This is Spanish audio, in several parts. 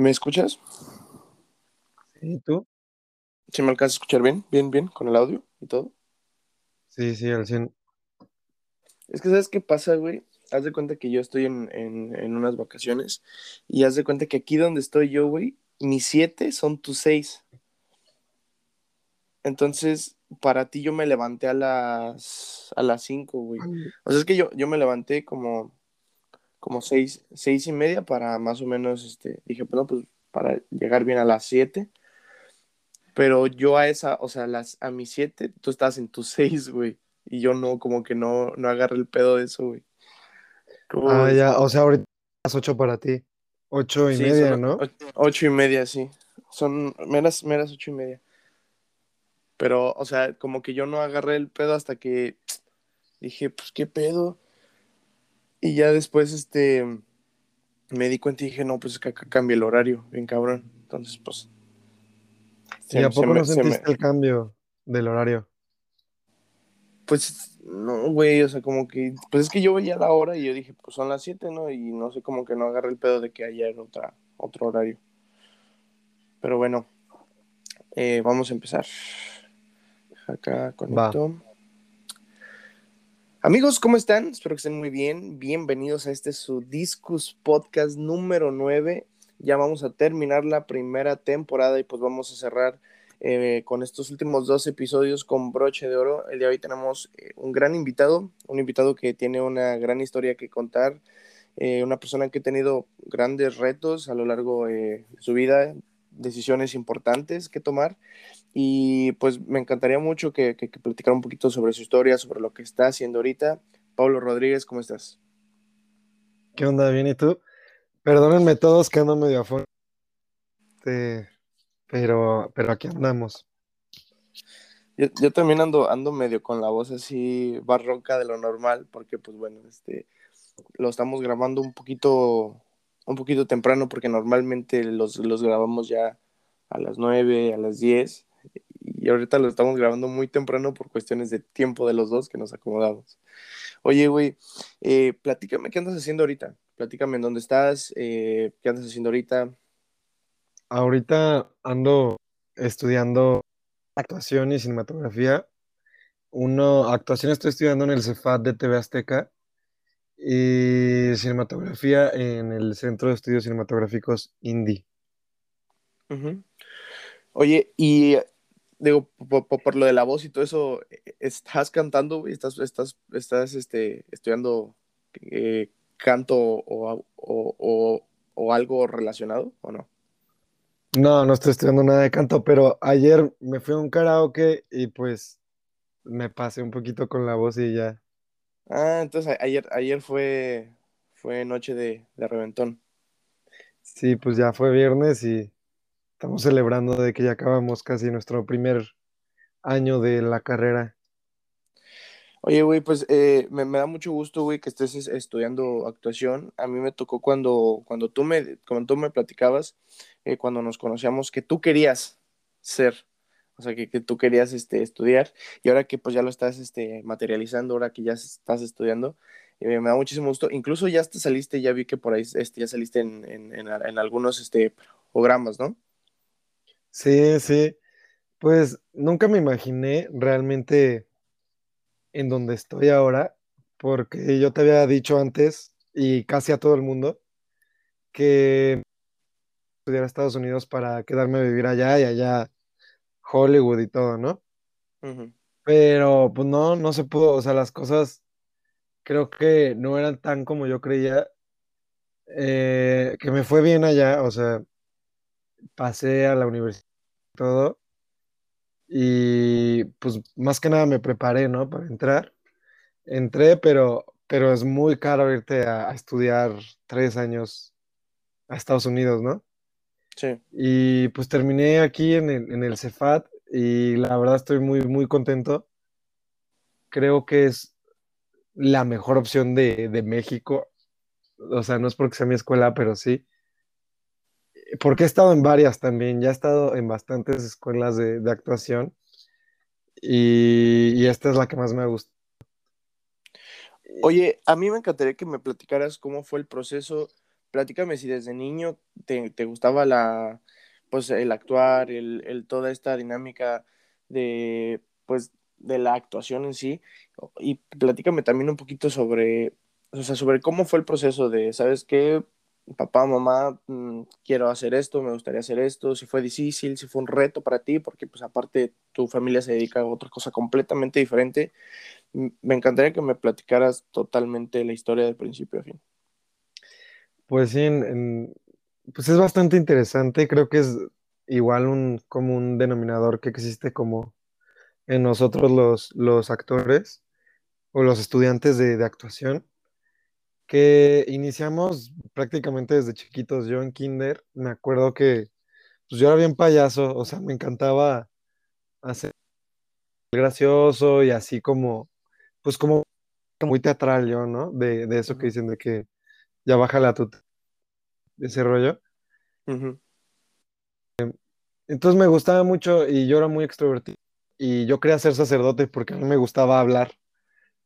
¿Me escuchas? ¿Y tú? ¿Sí me alcanzas a escuchar bien? Bien, bien, con el audio y todo. Sí, sí, al 100. Es que, ¿sabes qué pasa, güey? Haz de cuenta que yo estoy en, en, en unas vacaciones y haz de cuenta que aquí donde estoy yo, güey, mis siete son tus seis. Entonces, para ti yo me levanté a las a las cinco, güey. O sea, es que yo, yo me levanté como, como seis, seis y media para más o menos, este, dije, pues no, pues para llegar bien a las siete. Pero yo a esa, o sea, las, a mis siete, tú estás en tus seis, güey. Y yo no, como que no, no agarré el pedo de eso, güey. ¿Cómo Ah, ya, o sea, ahorita las 8 para ti. Ocho y Sí, media, son ¿no? ocho y media, sí. Son meras, meras ocho y media. Pero, o sea, como que yo no agarré el pedo hasta que dije, pues, ¿qué pedo? Y ya después, este, me di cuenta y dije, no, pues es que acá cambia el horario, bien cabrón. Entonces, pues, ¿Y se, a poco me, no se sentiste me- el cambio del horario? pues, no, güey, o sea, como que, pues es que yo veía la hora y yo dije, pues son las siete, ¿no? Y no sé, como que no agarré el pedo de que ayer otra, otro horario. Pero bueno, eh, vamos a empezar. Acá conecto. Amigos, ¿cómo están? Espero que estén muy bien. Bienvenidos a este su Discus Podcast número 9. Ya vamos a terminar la primera temporada y pues vamos a cerrar eh, con estos últimos dos episodios con broche de oro. El día de hoy tenemos eh, un gran invitado, un invitado que tiene una gran historia que contar, eh, una persona que ha tenido grandes retos a lo largo de su vida, decisiones importantes que tomar. Y pues me encantaría mucho que, que, que platicara un poquito sobre su historia, sobre lo que está haciendo ahorita. Pablo Rodríguez, ¿cómo estás? ¿Qué onda? ¿Bien y tú? Perdónenme todos que ando medio afuera. Este, pero, pero aquí andamos. Yo, yo, también ando, ando medio con la voz así barroca de lo normal, porque pues bueno, este, lo estamos grabando un poquito, un poquito temprano, porque normalmente los, los grabamos ya a las 9, a las 10, y ahorita lo estamos grabando muy temprano por cuestiones de tiempo de los dos que nos acomodamos. Oye, güey, eh, platícame qué andas haciendo ahorita. Platícame en dónde estás, eh, qué andas haciendo ahorita. Ahorita ando estudiando actuación y cinematografía. Uno, actuación estoy estudiando en el Cefat de TV Azteca y cinematografía en el Centro de Estudios Cinematográficos Indie. Uh -huh. Oye, y digo, por, por, por, lo de la voz y todo eso, ¿estás cantando, güey? ¿Estás, estás, estás este, estudiando eh, canto o, o, o, o, algo relacionado o no? No, no estoy estudiando nada de canto, pero ayer me fui a un karaoke y pues me pasé un poquito con la voz y ya. Ah, entonces ayer, ayer fue, fue noche de, de reventón. Sí, pues ya fue viernes y estamos celebrando de que ya acabamos casi nuestro primer año de la carrera. Oye, güey, pues eh, me, da mucho gusto, güey, que estés estudiando actuación. A mí me tocó cuando, cuando, tú, me, cuando me platicabas, eh, cuando nos conocíamos, que tú querías ser, o sea, que, que, tú querías este, estudiar, y ahora que pues ya lo estás este, materializando, ahora que ya estás estudiando, eh, me da muchísimo gusto. Incluso ya hasta saliste, ya vi que por ahí este, ya saliste en, en, en, en algunos este, programas, ¿no? Sí, sí. Pues nunca me imaginé realmente en donde estoy ahora, porque yo te había dicho antes, y casi a todo el mundo, que estudiar a Estados Unidos para quedarme a vivir allá y allá Hollywood y todo, ¿no? Uh -huh. Pero pues no, no se pudo, o sea, las cosas creo que no eran tan como yo creía, eh, que me fue bien allá, o sea, pasé a la universidad y todo, y pues más que nada me preparé, ¿no? Para entrar. Entré, pero, pero es muy caro irte a, a estudiar tres años a Estados Unidos, ¿no? Sí. Y pues terminé aquí en el, en el Cefat y la verdad estoy muy, muy contento. Creo que es la mejor opción de, de México. O sea, no es porque sea mi escuela, pero sí. Porque he estado en varias también, ya he estado en bastantes escuelas de, actuación y, esta es la que más me gusta. Oye, a mí me encantaría que me platicaras cómo fue el proceso platícame si desde niño te, te gustaba la, pues el actuar, el, el, toda esta dinámica de, pues, de la actuación en sí. Y platícame también un poquito sobre, o sea, sobre cómo fue el proceso de, ¿sabes qué? Papá, mamá, mmm, quiero hacer esto, me gustaría hacer esto, si fue difícil, si fue un reto para ti, porque pues aparte tu familia se dedica a otra cosa completamente diferente. Me encantaría que me platicaras totalmente la historia de principio a fin. Pues sí, pues es bastante interesante, creo que es igual un común denominador que existe como en nosotros los, los actores o los estudiantes de, de, actuación, que iniciamos prácticamente desde chiquitos. Yo en kinder me acuerdo que pues yo era bien payaso, o sea, me encantaba hacer gracioso y así como, pues como muy teatral yo, ¿no? De, de eso que dicen de que ya baja la tuta, ese rollo. Uh -huh. Entonces me gustaba mucho y yo era muy extrovertido y yo quería ser sacerdote porque a mí me gustaba hablar.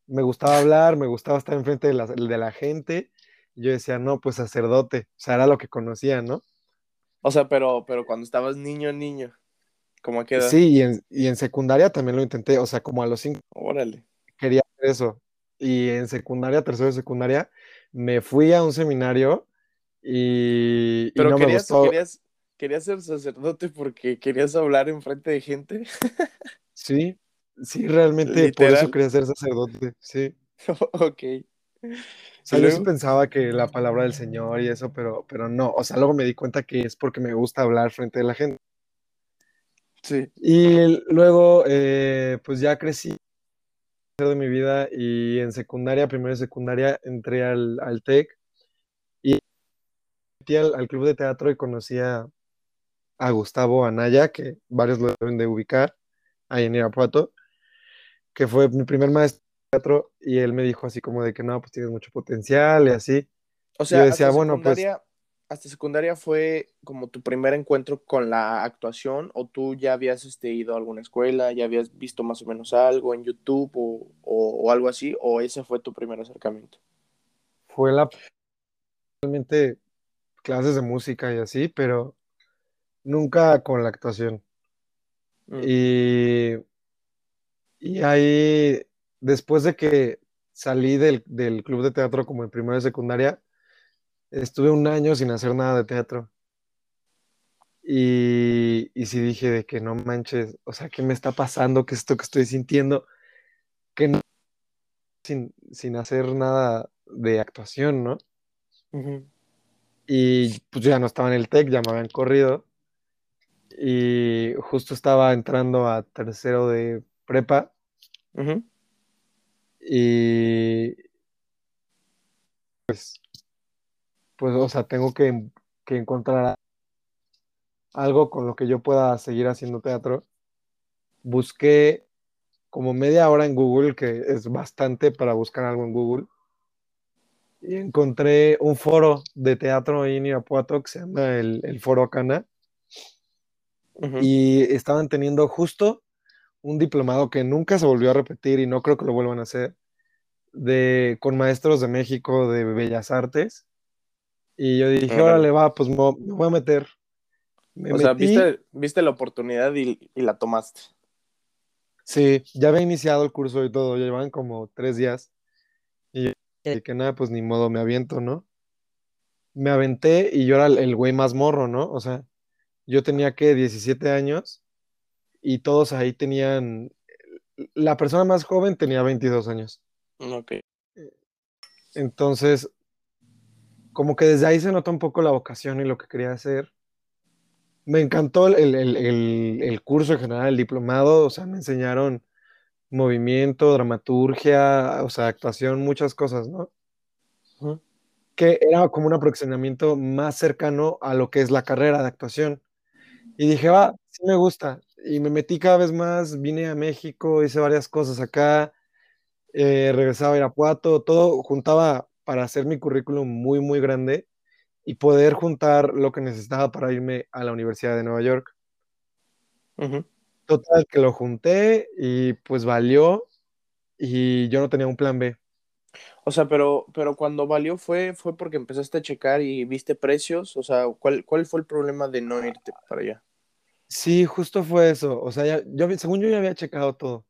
Me gustaba hablar, me gustaba estar enfrente de la, de la gente. Y yo decía, no, pues sacerdote. O sea, era lo que conocía, ¿no? O sea, pero, pero cuando estabas niño, niño, ¿cómo a qué edad? Sí, y en, y en secundaria también lo intenté. O sea, como a los cinco. Órale. Quería hacer eso. Y en secundaria, tercero de secundaria, me fui a un seminario y, pero y no querías, me gustó. querías, querías ser sacerdote porque querías hablar enfrente de gente. Sí, sí, realmente por eso quería ser sacerdote, sí. ok. O sea, yo sí pensaba que la palabra del Señor y eso, pero, pero no. O sea, luego me di cuenta que es porque me gusta hablar frente a la gente. Sí. Y luego, eh, pues ya crecí de mi vida y en secundaria, primero de secundaria, entré al, al TEC y metí al, al, club de teatro y conocí a, a Gustavo Anaya, que varios lo deben de ubicar ahí en Irapuato, que fue mi primer maestro de teatro, y él me dijo así como de que no, pues tienes mucho potencial y así. O sea, yo decía, hasta bueno, pues... ¿Hasta secundaria fue como tu primer encuentro con la actuación o tú ya habías este, ido a alguna escuela, ya habías visto más o menos algo en YouTube o, o, o algo así, o ese fue tu primer acercamiento? Fue la... realmente clases de música y así, pero nunca con la actuación. Mm. Y, y ahí, después de que salí del, del, club de teatro como en primera y secundaria, estuve un año sin hacer nada de teatro. Y, y sí dije de que no manches, o sea, ¿qué me está pasando? ¿Qué es esto que estoy sintiendo? Que no, sin, sin hacer nada de actuación, ¿no? Uh -huh. Y pues ya no estaba en el TEC, ya me habían corrido y justo estaba entrando a tercero de prepa. Uh -huh. Y pues, pues, o sea, tengo que, que, encontrar algo con lo que yo pueda seguir haciendo teatro. Busqué como media hora en Google, que es bastante para buscar algo en Google. Y encontré un foro de teatro en Irapuato que se llama el, el Foro Cana Uh -huh. Y estaban teniendo justo un diplomado que nunca se volvió a repetir y no creo que lo vuelvan a hacer, de, con maestros de México de Bellas Artes. Y yo dije, órale, le va, pues me, me, voy a meter. Me o metí, sea, viste, viste la oportunidad y, y, la tomaste. Sí, ya había iniciado el curso y todo, ya llevan como tres días. Y yo que nada, pues ni modo, me aviento, ¿no? Me aventé y yo era el güey más morro, ¿no? O sea, yo tenía que 17 años y todos ahí tenían, la persona más joven tenía 22 años. Ok. Entonces, como que desde ahí se nota un poco la vocación y lo que quería hacer. Me encantó el, el, el, el curso en general, el diplomado, o sea, me enseñaron movimiento, dramaturgia, o sea, actuación, muchas cosas, ¿no? Uh -huh. Que era como un aproximamiento más cercano a lo que es la carrera de actuación. Y dije, va, sí me gusta. Y me metí cada vez más, vine a México, hice varias cosas acá, eh, regresaba a Irapuato, todo juntaba para hacer mi currículum muy, muy grande y poder juntar lo que necesitaba para irme a la Universidad de Nueva York. Uh -huh. Total, que lo junté y pues valió y yo no tenía un plan B. O sea, pero, pero cuando valió fue, fue porque empezaste a checar y viste precios. O sea, ¿cuál, cuál fue el problema de no irte para allá? Sí, justo fue eso. O sea, ya, yo, según yo ya había checado todo.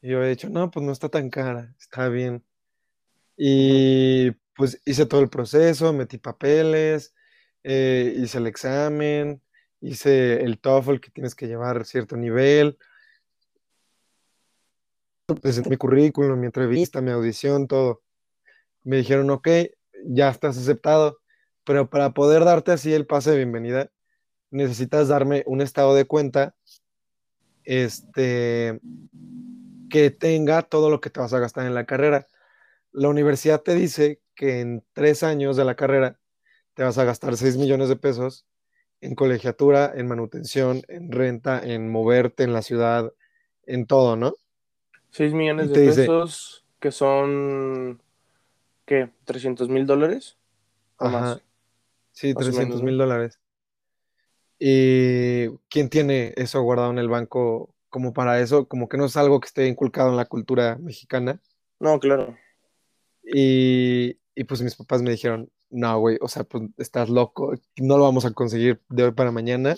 Y yo había dicho, no, pues no está tan cara, está bien. Y pues hice todo el proceso, metí papeles, eh, hice el examen, hice el TOEFL que tienes que llevar cierto nivel, presenté mi currículum, mi entrevista, mi audición, todo. Me dijeron, ok, ya estás aceptado, pero para poder darte así el pase de bienvenida, necesitas darme un estado de cuenta, este, que tenga todo lo que te vas a gastar en la carrera. La universidad te dice que en tres años de la carrera te vas a gastar 6 millones de pesos en colegiatura, en manutención, en renta, en moverte en la ciudad, en todo, ¿no? 6 millones de dice, pesos, que son, ¿qué? ¿300 mil dólares? O más, ajá, sí, más o menos, trescientos mil ¿no? dólares. ¿Y quién tiene eso guardado en el banco como para eso? Como que no es algo que esté inculcado en la cultura mexicana. No, claro. Y, y pues mis papás me dijeron, no, güey, o sea, pues estás loco, no lo vamos a conseguir de hoy para mañana.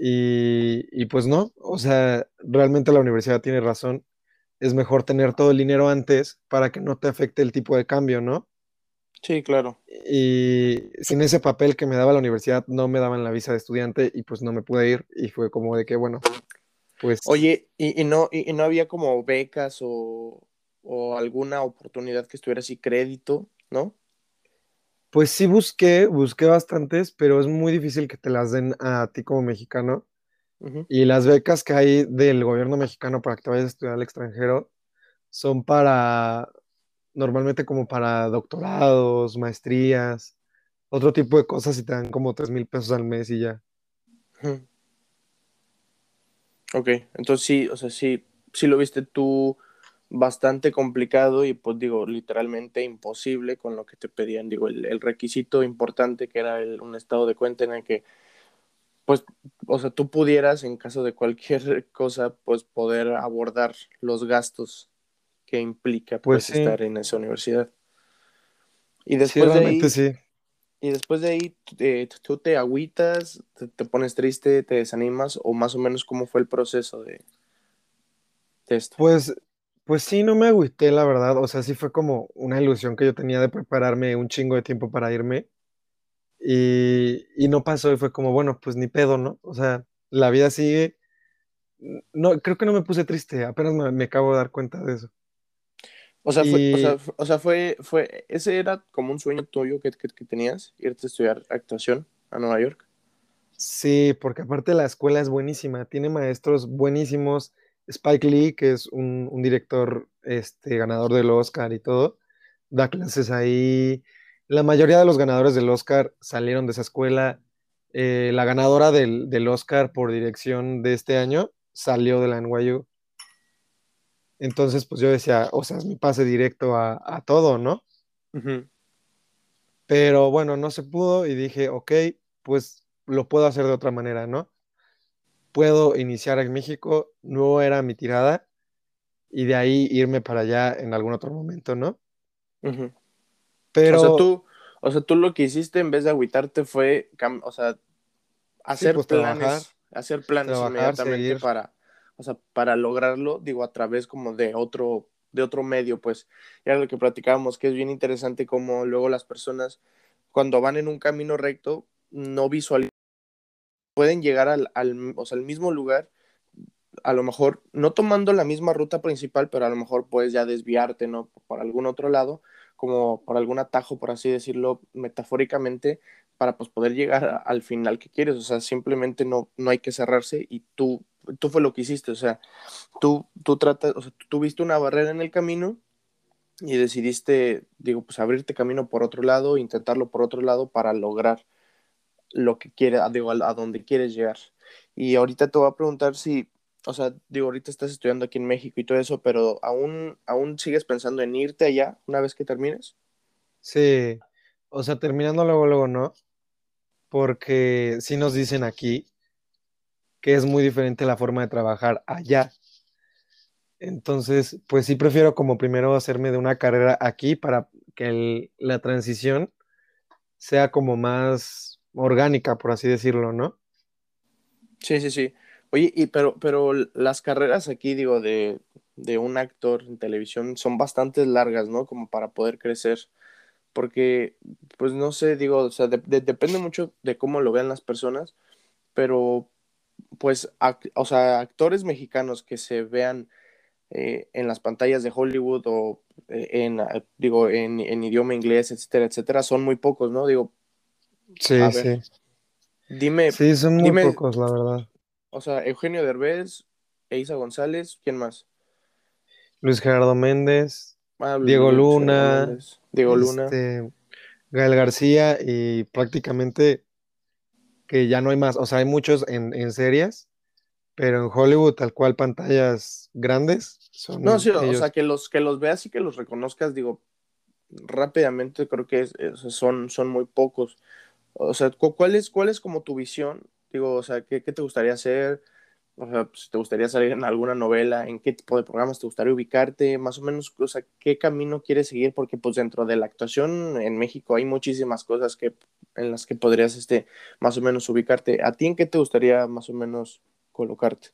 Y, y pues no, o sea, realmente la universidad tiene razón. Es mejor tener todo el dinero antes para que no te afecte el tipo de cambio, ¿no? Sí, claro. Y sin ese papel que me daba la universidad, no me daban la visa de estudiante y pues no me pude ir. Y fue como de que, bueno, pues, Oye, ¿y, y no, y, y no había como becas o, o alguna oportunidad que estuviera así crédito, ¿no? pues sí busqué, busqué bastantes, pero es muy difícil que te las den a ti como mexicano. Y las becas que hay del gobierno mexicano para que te vayas a estudiar al extranjero son para, normalmente como para doctorados, maestrías, otro tipo de cosas y te dan como tres mil pesos al mes y ya. Ok, entonces sí, o sea, sí, sí lo viste tú bastante complicado y pues digo, literalmente imposible con lo que te pedían, digo, el, el requisito importante que era el- un estado de cuenta en el que, pues, o sea, tú pudieras en caso de cualquier cosa, pues poder abordar los gastos que implica Pues pues sí, estar en esa universidad. Y sí, después de realmente ahí, sí. y después de ahí, eh, tú te agüitas, te, te pones triste, te desanimas o más o menos cómo fue el proceso de, de esto. Pues, pues sí, no me agüité, la verdad. O sea, sí fue como una ilusión que yo tenía de prepararme un chingo de tiempo para irme y, y no pasó y fue como, bueno, pues ni pedo, ¿no? O sea, la vida sigue. No, creo que no me puse triste, apenas me, me acabo de dar cuenta de eso. O sea, fue, o sea, o sea, fue, fue, ese era como un sueño tuyo que, que, que tenías, irte a estudiar actuación a Nueva York. sí, porque aparte la escuela es buenísima, tiene maestros buenísimos. Spike Lee, que es un, un director este, ganador del Oscar y todo, da clases ahí. La mayoría de los ganadores del Oscar salieron de esa escuela. Eh, la ganadora del, del Oscar por dirección de este año salió de la NYU. Entonces, pues yo decía, o sea, es mi pase directo a, a todo, ¿no? Pero bueno, no se pudo y dije, ok, pues lo puedo hacer de otra manera, ¿no? Puedo iniciar en México, no era mi tirada, y de ahí irme para allá en algún otro momento, ¿no? ujú. O sea, Pero tú, o sea, tú lo que hiciste en vez de agüitarte fue, o sea, sí, hacer pues trabajar, planes, hacer planes trabajar, inmediatamente seguir. para, o sea, para lograrlo, digo, a través como de otro, de otro medio, pues, ya lo que platicábamos, que es bien interesante como luego las personas, cuando van en un camino recto, no visualizan, pueden llegar al, al, o sea, al mismo lugar, a lo mejor no tomando la misma ruta principal, pero a lo mejor puedes ya desviarte, ¿no? Por algún otro lado, como por algún atajo, por así decirlo, metafóricamente, para pues poder llegar al final que quieres. O sea, simplemente no, no hay que cerrarse y tú, tú fue lo que hiciste. O sea, tú, tú tratas, o sea, tú tuviste una barrera en el camino y decidiste, digo, pues abrirte camino por otro lado, intentarlo por otro lado para lograr lo que quieres, digo, a, a donde quieres llegar. Y ahorita te voy a preguntar si, o sea, digo, ahorita estás estudiando aquí en México y todo eso, pero aún, aún sigues pensando en irte allá una vez que termines. Sí, o sea, terminando luego, luego no, porque sí nos dicen aquí que es muy diferente la forma de trabajar allá. Entonces, pues sí prefiero como primero hacerme de una carrera aquí para que la transición sea como más orgánica, por así decirlo, ¿no? Sí, sí, sí. Oye, y pero, pero las carreras aquí, digo, de, de un actor en televisión son bastante largas, ¿no? Como para poder crecer. Porque, pues no sé, digo, o sea, de- de- depende mucho de cómo lo vean las personas, pero pues, o sea, actores mexicanos que se vean eh, en las pantallas de Hollywood o eh, en, ah, digo, en, en idioma inglés, etcétera, etcétera, son muy pocos, ¿no? Digo, a Sí, ver, sí. dime, Sí, son muy dime, pocos, la verdad. o sea, Eugenio Derbez, Eiza González, ¿quién más? Luis Gerardo Méndez, Ah, Diego Luna, Méndez, Diego Luna. este, Gael García y prácticamente que ya no hay más. O sea, hay muchos en, en series, pero en Hollywood, tal cual, pantallas grandes, No, son sí, o sea, que los, que los veas y que los reconozcas, digo, rápidamente creo que es- es- son, son muy pocos. O sea, cu- ¿cuál es, cuál es como tu visión? Digo, o sea, ¿qué, qué te gustaría hacer? O sea, si te gustaría salir en alguna novela, ¿en qué tipo de programas te gustaría ubicarte? Más o menos, o sea, ¿qué camino quieres seguir? Porque pues dentro de la actuación en México hay muchísimas cosas que, en las que podrías, este, más o menos ubicarte. ¿A ti en qué te gustaría más o menos colocarte?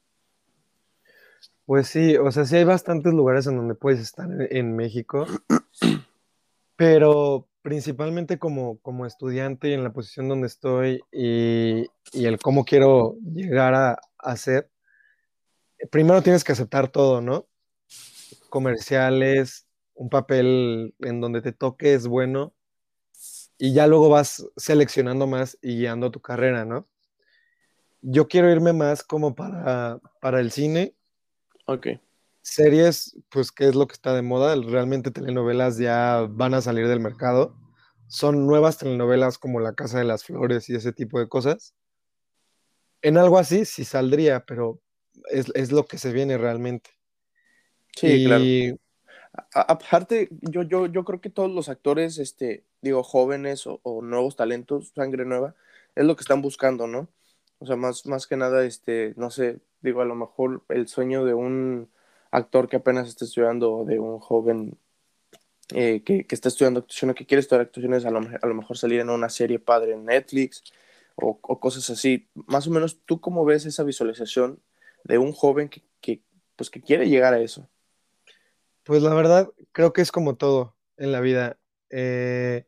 Pues sí, o sea, sí hay bastantes lugares en donde puedes estar en, en México, pero principalmente como, como estudiante y en la posición donde estoy y, y el cómo quiero llegar a, a ser, primero tienes que aceptar todo, ¿no? Comerciales, un papel en donde te toque es bueno y ya luego vas seleccionando más y guiando tu carrera, ¿no? Yo quiero irme más como para, para el cine Ok, Series, pues, ¿qué es lo que está de moda? Realmente telenovelas ya van a salir del mercado. Son nuevas telenovelas como La Casa de las Flores y ese tipo de cosas. En algo así sí saldría, pero es, es lo que se viene realmente. sí, claro. A- aparte, yo, yo, yo creo que todos los actores, este, digo, jóvenes o, o nuevos talentos, sangre nueva, es lo que están buscando, ¿no? O sea, más, más que nada, este, no sé, digo, a lo mejor el sueño de un actor que apenas está estudiando, o de un joven eh, que, que está estudiando actuación o que quiere estudiar actuaciones, a lo, a lo mejor salir en una serie padre en Netflix o, o cosas así. Más o menos, ¿tú cómo ves esa visualización de un joven que, pues, que quiere llegar a eso? pues la verdad, creo que es como todo en la vida. Eh,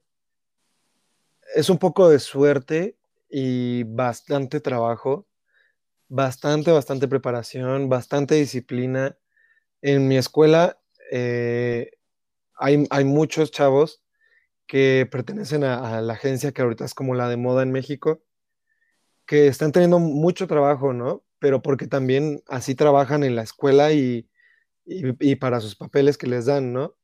es un poco de suerte y bastante trabajo, bastante, bastante preparación, bastante disciplina. En mi escuela eh, hay, hay muchos chavos que pertenecen a, a la agencia que ahorita es como la de moda en México, que están teniendo mucho trabajo, ¿no? Pero porque también así trabajan en la escuela y, y- y para sus papeles que les dan, ¿no?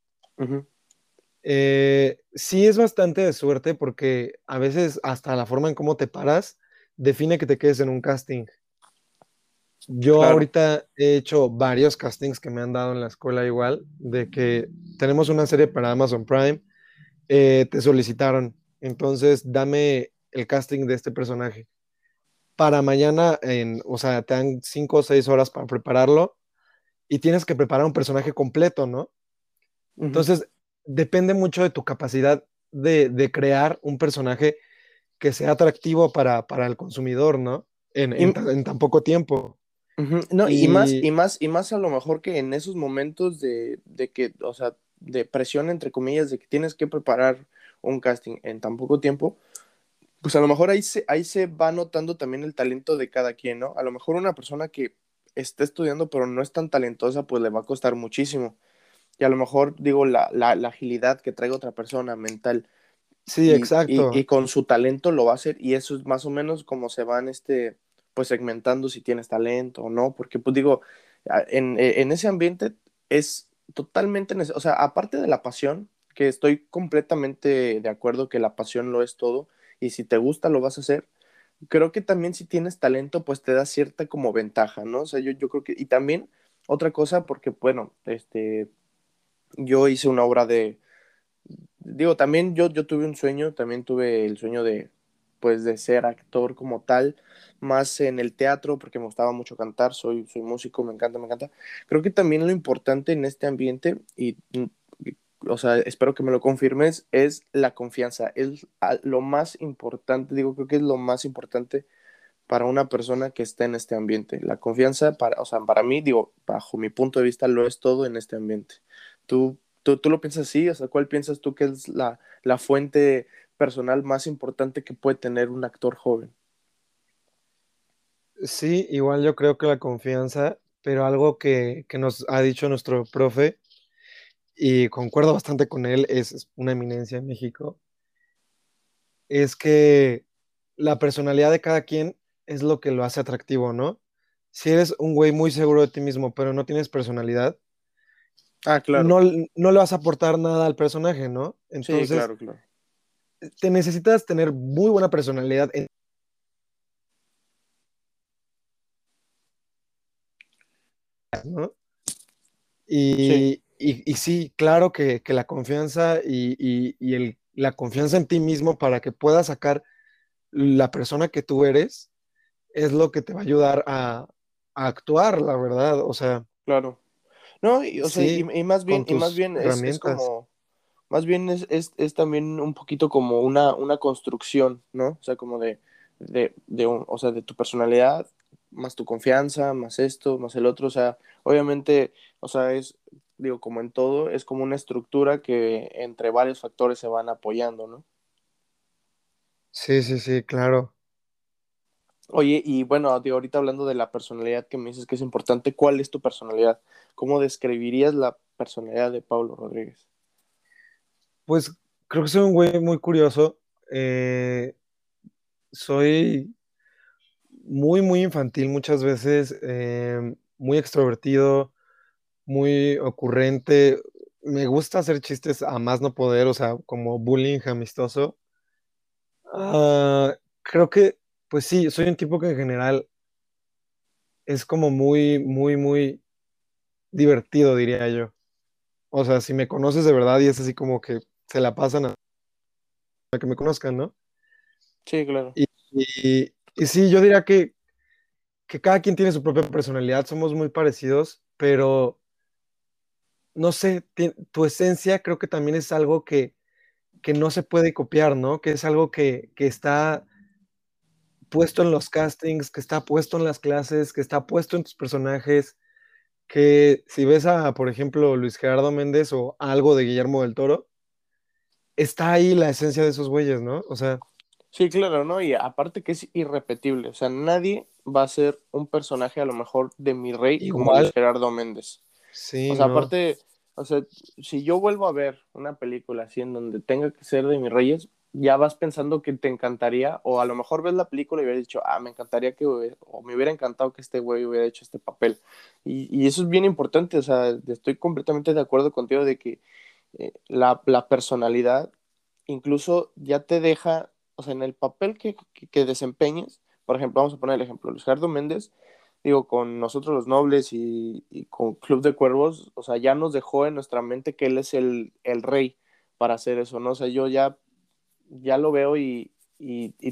Eh, sí es bastante de suerte porque a veces hasta la forma en cómo te paras define que te quedes en un casting. Yo Claro. ahorita he hecho varios castings que me han dado en la escuela igual, de que tenemos una serie para Amazon Prime, eh, te solicitaron, entonces dame el casting de este personaje. Para mañana, en, o sea, te dan cinco o seis horas para prepararlo y tienes que preparar un personaje completo, ¿no? Entonces, depende mucho de tu capacidad de, de crear un personaje que sea atractivo para, para el consumidor, ¿no? En, Y, tan, en tan poco tiempo. no, y más, Y y más, y más a lo mejor que en esos momentos de, de que, o sea, de presión, entre comillas, de que tienes que preparar un casting en tan poco tiempo, pues a lo mejor ahí se, ahí se va notando también el talento de cada quien, ¿no? A lo mejor una persona que está estudiando pero no es tan talentosa, pues le va a costar muchísimo. Y a lo mejor, digo, la, la, la agilidad que traiga otra persona mental sí, y, exacto. y con su talento lo va a hacer y eso es más o menos como se van este pues segmentando si tienes talento o no, porque pues digo, en, en ese ambiente es totalmente o sea, aparte de la pasión, que estoy completamente de acuerdo que la pasión lo es todo y si te gusta lo vas a hacer, creo que también si tienes talento pues te da cierta como ventaja, ¿no? O sea, yo, yo creo que, y también otra cosa, porque bueno, este, yo hice una obra de, digo, también yo, yo tuve un sueño, también tuve el sueño de, pues de ser actor como tal, más en el teatro, porque me gustaba mucho cantar, soy, soy músico, me encanta, me encanta. Creo que también lo importante en este ambiente, y o sea, espero que me lo confirmes, es la confianza. Es lo más importante, digo, creo que es lo más importante para una persona que está en este ambiente. La confianza, para, o sea, para mí, digo, bajo mi punto de vista, lo es todo en este ambiente. ¿Tú, tú, tú lo piensas así? O sea, ¿cuál piensas tú que es la, la fuente personal más importante que puede tener un actor joven? Sí, igual yo creo que la confianza, pero algo que, que nos ha dicho nuestro profe y concuerdo bastante con él, es una eminencia en México, es que la personalidad de cada quien es lo que lo hace atractivo, ¿no? Si eres un güey muy seguro de ti mismo, pero no tienes personalidad, ah, claro. no, no le vas a aportar nada al personaje, ¿no? Entonces, sí, claro, claro. Te necesitas tener muy buena personalidad. En... ¿no? Y, sí. Y, sí, claro que, la confianza y, el, la confianza en ti mismo para que puedas sacar la persona que tú eres es lo que te va a ayudar a, actuar, la verdad, o sea. Claro. No, y, o sea, y, más bien, y más bien es, como, más bien es, es, también un poquito como una, una construcción, ¿no? O sea, como de, de, de un, o sea, de tu personalidad, más tu confianza, más esto, más el otro, o sea, obviamente, o sea, es, digo, como en todo, es como una estructura que entre varios factores se van apoyando, ¿no? Sí, sí, sí, claro. Oye, y bueno, digo, ahorita hablando de la personalidad que me dices que es importante, ¿cuál es tu personalidad? ¿Cómo describirías la personalidad de Pablo Rodríguez? Pues creo que soy un güey muy curioso. Eh, soy muy, muy infantil muchas veces, eh, muy extrovertido, muy ocurrente. Me gusta hacer chistes a más no poder, o sea, como bullying amistoso. Ah, creo que, pues sí, soy un tipo que en general es como muy, muy, muy divertido, diría yo. O sea, si me conoces de verdad y es así como que se la pasan a, que me conozcan, ¿no? Sí, claro. Y, y, sí, yo diría que, que cada quien tiene su propia personalidad, somos muy parecidos, pero no sé, tu esencia creo que también es algo que, no se puede copiar, ¿no? Que es algo que, está puesto en los castings, que está puesto en las clases, que está puesto en tus personajes, que si ves a, por ejemplo, Luis Gerardo Méndez o algo de Guillermo del Toro, está ahí la esencia de esos güeyes, ¿no? O sea... Sí, claro, ¿no? Y aparte que es irrepetible, o sea, nadie va a ser un personaje a lo mejor de mi rey como Luis Gerardo Méndez. Sí. O sea, aparte, o sea, si yo vuelvo a ver una película así en donde tenga que ser de mis reyes, ya vas pensando que te encantaría, o a lo mejor ves la película y hubieras dicho, ah, me encantaría que, o me hubiera encantado que este güey hubiera hecho este papel. Y, y, eso es bien importante, o sea, estoy completamente de acuerdo contigo de que eh, la, la, personalidad incluso ya te deja, o sea, en el papel que, que, que desempeñes, por ejemplo, vamos a poner el ejemplo, Luis Gerardo Méndez digo, con nosotros los nobles y, con Club de Cuervos, o sea, ya nos dejó en nuestra mente que él es el, rey para hacer eso, ¿no? O sea, yo ya, ya lo veo y,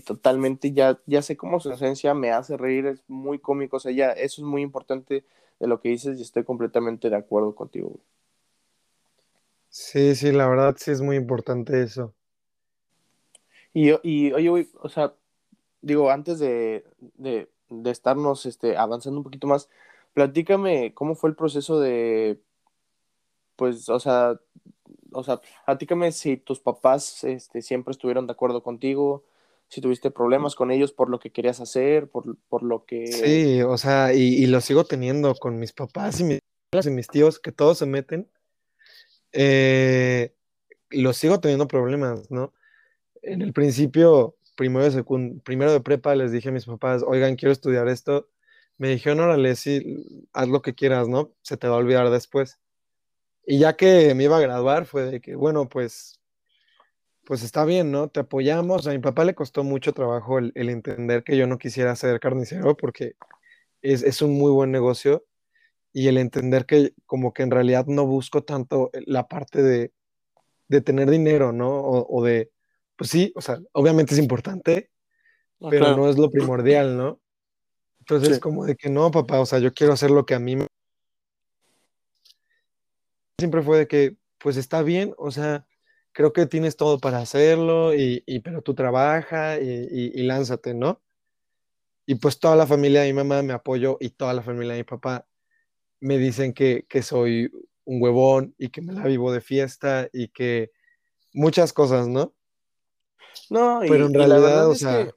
totalmente ya, ya sé cómo su esencia me hace reír, es muy cómico, o sea, ya eso es muy importante de lo que dices y estoy completamente de acuerdo contigo. Sí, sí, la verdad sí es muy importante eso. Y, y oye, o sea, digo, antes de de estarnos este, avanzando un poquito más, platícame cómo fue el proceso de, pues, o sea, o sea, platícame si tus papás este, siempre estuvieron de acuerdo contigo, si tuviste problemas con ellos por lo que querías hacer, por, por lo que... Sí, o sea, y, y, lo sigo teniendo con mis papás y mis, y mis tíos, que todos se meten. Eh, lo sigo teniendo problemas, ¿no? En el principio, primero de, primero de prepa les dije a mis papás, oigan, quiero estudiar esto. Me dijeron, órale, sí, haz lo que quieras, ¿no? Se te va a olvidar después. Y ya que me iba a graduar, fue de que, bueno, pues, pues está bien, ¿no? Te apoyamos. A mi papá le costó mucho trabajo el, entender que yo no quisiera ser carnicero porque es, es, un muy buen negocio y el entender que como que en realidad no busco tanto la parte de, de tener dinero, ¿no? o de, pues sí, o sea, obviamente es importante, Ah, pero claro. no es lo primordial, ¿no? Entonces, Sí. como de que no, papá, o sea, yo quiero hacer lo que a mí me... Siempre fue de que, pues está bien, o sea, creo que tienes todo para hacerlo, y, y- pero tú trabaja y, y- y lánzate, ¿no? Y pues toda la familia de mi mamá me apoyó y toda la familia de mi papá me dicen que, que soy un huevón y que me la vivo de fiesta y que muchas cosas, ¿no? No, Pero y, en y la realidad, verdad o es que, sea,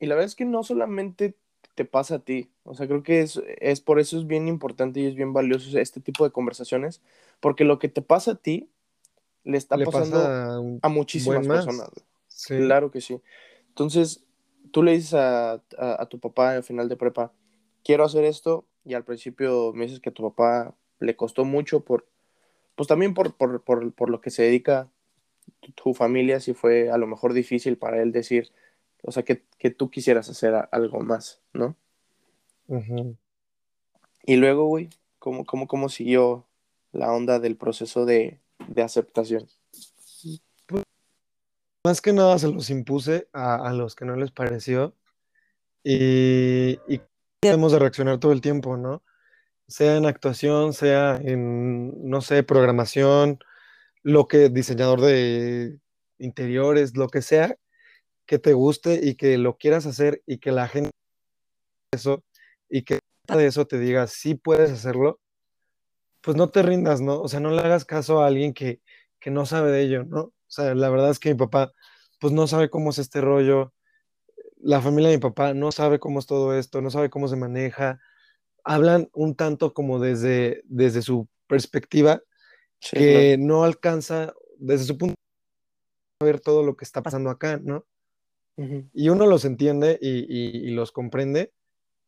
y la verdad es que no solamente te pasa a ti, o sea, creo que es, es por eso es bien importante y es bien valioso este tipo de conversaciones, porque lo que te pasa a ti le está le pasando pasa a muchísimas personas. Sí, Claro que sí. Entonces, tú le dices a, a, a tu papá al final de prepa, quiero hacer esto, y al principio me dices que a tu papá le costó mucho por, pues también por, por, por, por lo que se dedica tu, tu familia, si fue a lo mejor difícil para él decir, o sea, que, que tú quisieras hacer algo más, ¿no? Y luego, güey, ¿cómo, cómo, cómo siguió la onda del proceso de, de aceptación? Más que nada se los impuse a, a los que no les pareció y, y debemos de reaccionar todo el tiempo, ¿no? Sea en actuación, sea en, no sé, programación, lo que diseñador de interiores, lo que sea que te guste y que lo quieras hacer y que la gente eso y que de eso te diga sí puedes hacerlo, pues no te rindas, ¿no? O sea, no le hagas caso a alguien que, que no sabe de ello, ¿no? O sea, la verdad es que mi papá, pues no sabe cómo es este rollo, la familia de mi papá no sabe cómo es todo esto, no sabe cómo se maneja, hablan un tanto como desde, desde su perspectiva Sí, claro. que no alcanza, desde su punto de ver todo lo que está pasando acá, ¿no? Y uno los entiende y, y- y los comprende,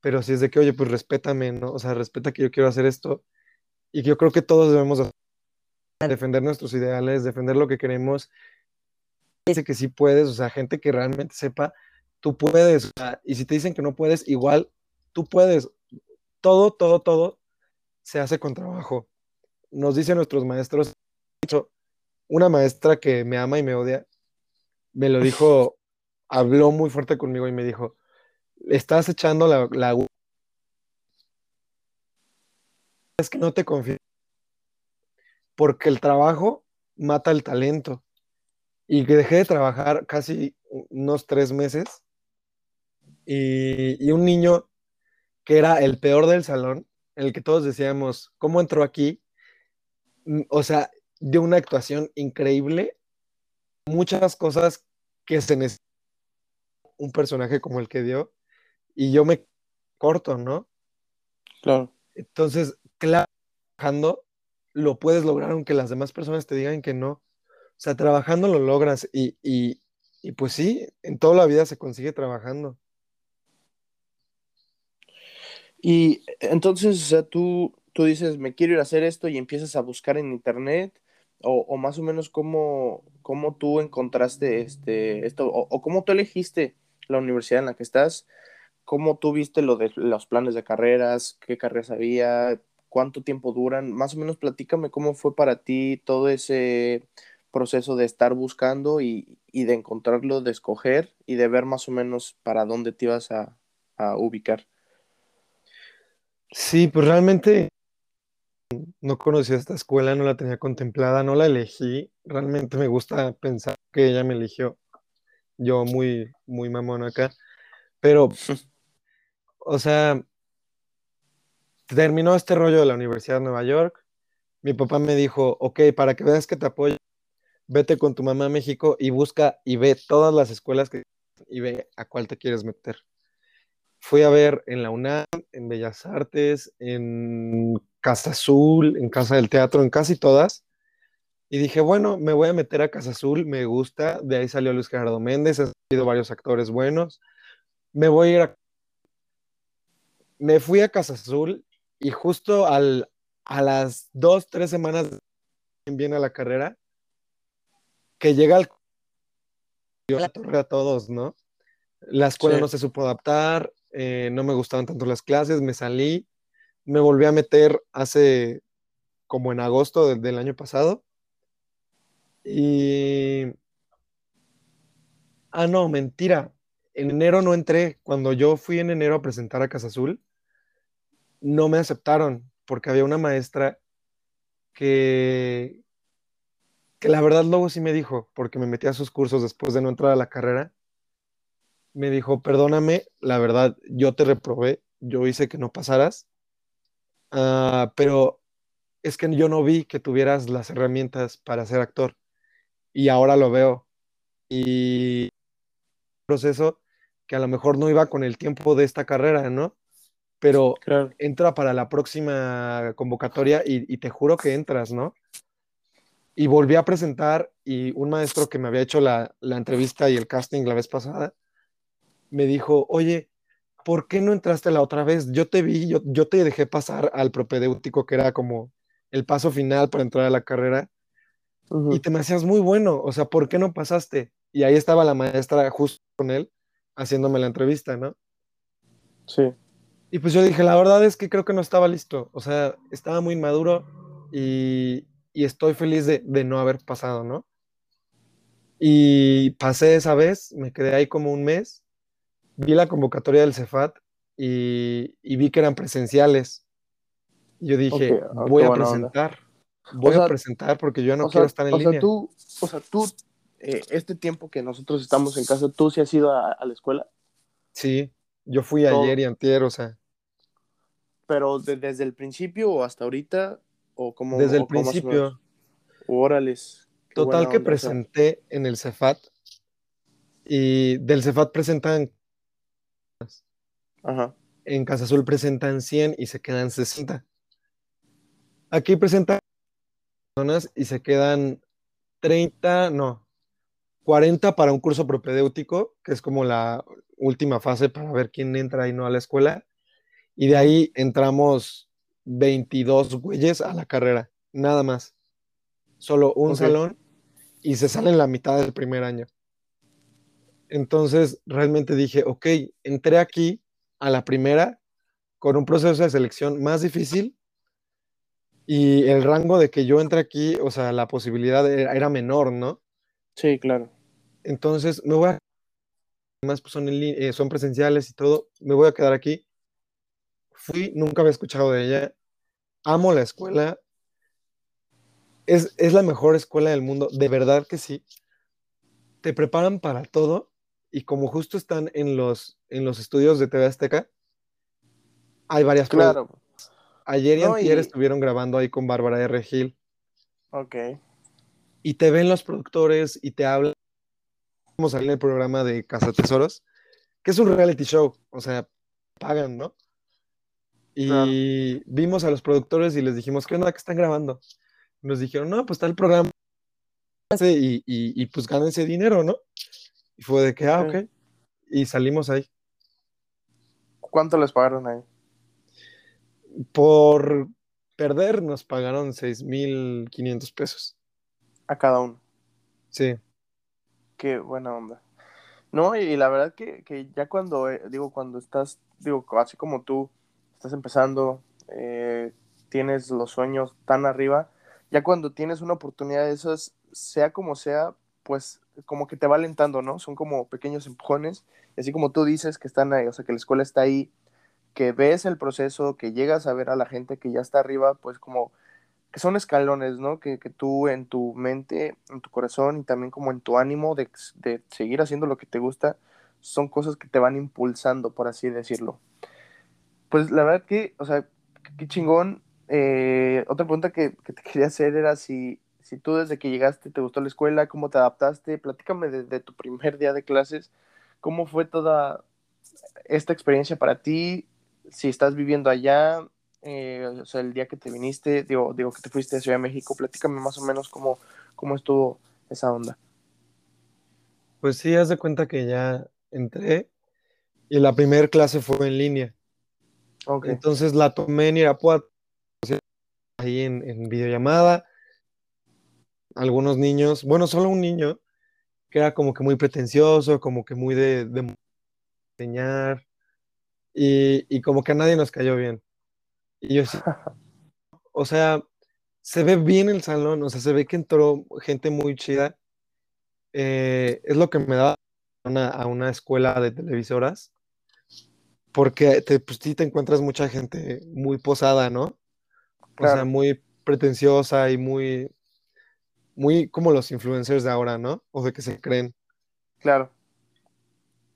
pero si es de que, oye, pues respétame, ¿no? O sea, respeta que yo quiero hacer esto y que yo creo que todos debemos de- defender nuestros ideales, defender lo que queremos. Dice que sí puedes, o sea, gente que realmente sepa, tú puedes, o sea, y si te dicen que no puedes, igual tú puedes. Todo, todo, todo se hace con trabajo. Nos dicen nuestros maestros, una maestra que me ama y me odia, me lo dijo, habló muy fuerte conmigo y me dijo, estás echando la, la es que no te confío, porque el trabajo mata el talento. Y que dejé de trabajar casi unos tres meses y, y un niño que era el peor del salón, en el que todos decíamos, ¿cómo entró aquí? Mm, O sea, dio una actuación increíble, muchas cosas que se necesita un personaje como el que dio, y yo me corto, ¿no? Claro. Entonces, claro, trabajando lo puedes lograr aunque las demás personas te digan que no. O sea, trabajando lo logras y, y, y pues sí, en toda la vida se consigue trabajando. Y entonces, o sea, tú, tú dices, me quiero ir a hacer esto y empiezas a buscar en internet, o, o más o menos cómo, cómo tú encontraste este, esto, o, cómo tú elegiste la universidad en la que estás, cómo tú viste lo de los planes de carreras, qué carreras había, cuánto tiempo duran, más o menos platícame cómo fue para ti todo ese proceso de estar buscando y, y de encontrarlo, de escoger y de ver más o menos para dónde te ibas a, a ubicar. Sí, pues realmente no conocía esta escuela, no la tenía contemplada, no la elegí. Realmente me gusta pensar que ella me eligió. Yo muy, muy mamón acá. Pero, o sea, terminó este rollo de la Universidad de Nueva York. Mi papá me dijo, ok, para que veas que te apoyo, vete con tu mamá a México y busca y ve todas las escuelas que y ve a cuál te quieres meter. Fui a ver en la UNAM, en Bellas Artes, en Casa Azul, en Casa del Teatro, en casi todas. Y dije, bueno, me voy a meter a Casa Azul, me gusta. De ahí salió Luis Gerardo Méndez, han salido varios actores buenos. Me voy a ir a... Me fui a Casa Azul y justo al, a las dos, tres semanas viene a la carrera, que llega al la torre a todos, ¿no? La escuela Sí. no se supo adaptar, eh, no me gustaban tanto las clases, me salí, me volví a meter hace como en agosto de- del año pasado. Y... Ah, no, mentira. en enero no entré. Cuando yo fui en enero a presentar a Casa Azul, no me aceptaron porque había una maestra que, que la verdad luego sí me dijo, porque me metí a sus cursos después de no entrar a la carrera, me dijo, perdóname, la verdad, yo te reprobé, yo hice que no pasaras, uh, pero es que yo no vi que tuvieras las herramientas para ser actor y ahora lo veo. Y proceso que a lo mejor no iba con el tiempo de esta carrera, ¿no? Pero Claro. entra para la próxima convocatoria y, y te juro que entras, ¿no? Y volví a presentar y un maestro que me había hecho la, la entrevista y el casting la vez pasada, me dijo, oye, ¿por qué no entraste la otra vez? Yo te vi, yo, yo te dejé pasar al propedéutico, que era como el paso final para entrar a la carrera, y te me hacías muy bueno, o sea, ¿por qué no pasaste? Y ahí estaba la maestra justo con él, haciéndome la entrevista, ¿no? Sí. Y pues yo dije, la verdad es que creo que no estaba listo, o sea, estaba muy maduro y, y estoy feliz de, de no haber pasado, ¿no? Y pasé esa vez, me quedé ahí como un mes, vi la convocatoria del Cefat y, y vi que eran presenciales. Yo dije, Ok, ah, voy a buena onda. presentar, voy sea, a presentar porque yo ya no o quiero sea, estar en o línea. sea, tú, o sea, tú, eh, este tiempo que nosotros estamos en casa, ¿tú sí has ido a, a la escuela? Sí, yo fui Todo. ayer y antier, o sea, Pero de- desde el principio o hasta ahorita, o como desde el o cómo o menos? principio. Órales. Total que onda, o presenté en el Cefat y del Cefat presentan, ajá. en Casa Azul presentan 100 y se quedan 60. Aquí presentan personas y se quedan 30, no, 40 para un curso propedéutico, que es como la última fase para ver quién entra y no a la escuela. Y de ahí entramos 22 güeyes a la carrera, nada más. Solo un salón y se sale en la mitad del primer año. Entonces realmente dije, ok, entré aquí a la primera con un proceso de selección más difícil y el rango de que yo entre aquí, o sea, la posibilidad era, era menor, ¿no? Sí, claro. Entonces me voy a... Además pues son, en eh, son presenciales y todo, me voy a quedar aquí. Fui, nunca había escuchado de ella. Amo la escuela. Es, es la mejor escuela del mundo, de verdad que sí. Te preparan para todo y como justo están en los, en los estudios de TV Azteca, hay varias pruebas. Claro. Ayer y No, antier y- estuvieron grabando ahí con Bárbara R. Gil Ok. y te ven los productores y te hablan. Vamos a salir en el programa de Casa Tesoros, que es un reality show, o sea, pagan, ¿no? Y vimos a los productores y les dijimos, ¿qué onda que están grabando? Nos dijeron, no, pues está el programa y, y, y pues gánense dinero, ¿no? Y fue de que, ah, Ok. Y salimos ahí. ¿Cuánto les pagaron ahí? Por perder nos pagaron 6.500 pesos. A cada uno. Sí. Qué buena onda. No, y, la verdad que, que ya cuando, eh, digo, cuando estás, digo, así como tú, estás empezando, eh, tienes los sueños tan arriba, ya cuando tienes una oportunidad de esas, sea como sea, pues como que te va alentando, ¿no? Son como pequeños empujones, y así como tú dices que están ahí, o sea, que la escuela está ahí, que ves el proceso, que llegas a ver a la gente que ya está arriba, pues como que son escalones, ¿no? Que, que tú en tu mente, en tu corazón y también como en tu ánimo de, de seguir haciendo lo que te gusta, son cosas que te van impulsando, por así decirlo. Pues la verdad que, o sea, qué chingón. Eh, otra pregunta que, que, te quería hacer era si, si tú desde que llegaste te gustó la escuela, cómo te adaptaste, platícame desde de tu primer día de clases, cómo fue toda esta experiencia para ti, si estás viviendo allá, eh, o sea, el día que te viniste, digo, digo que te fuiste a Ciudad de México, platícame más o menos cómo, cómo estuvo esa onda. Pues sí, haz de cuenta que ya entré y la primera clase fue en línea. Okay. Entonces la tomé en Irapuato, ahí en, en, videollamada. Algunos niños, bueno, solo un niño que era como que muy pretencioso, como que muy de, de enseñar y, y, como que a nadie nos cayó bien. Y yo sí, o sea, se ve bien el salón, o sea, se ve que entró gente muy chida. Eh, es lo que me da una, a una escuela de televisoras, porque te, pues, sí te encuentras mucha gente muy posada, ¿no? O sea, muy pretenciosa y muy, muy como los influencers de ahora, ¿no? O de que se creen. claro,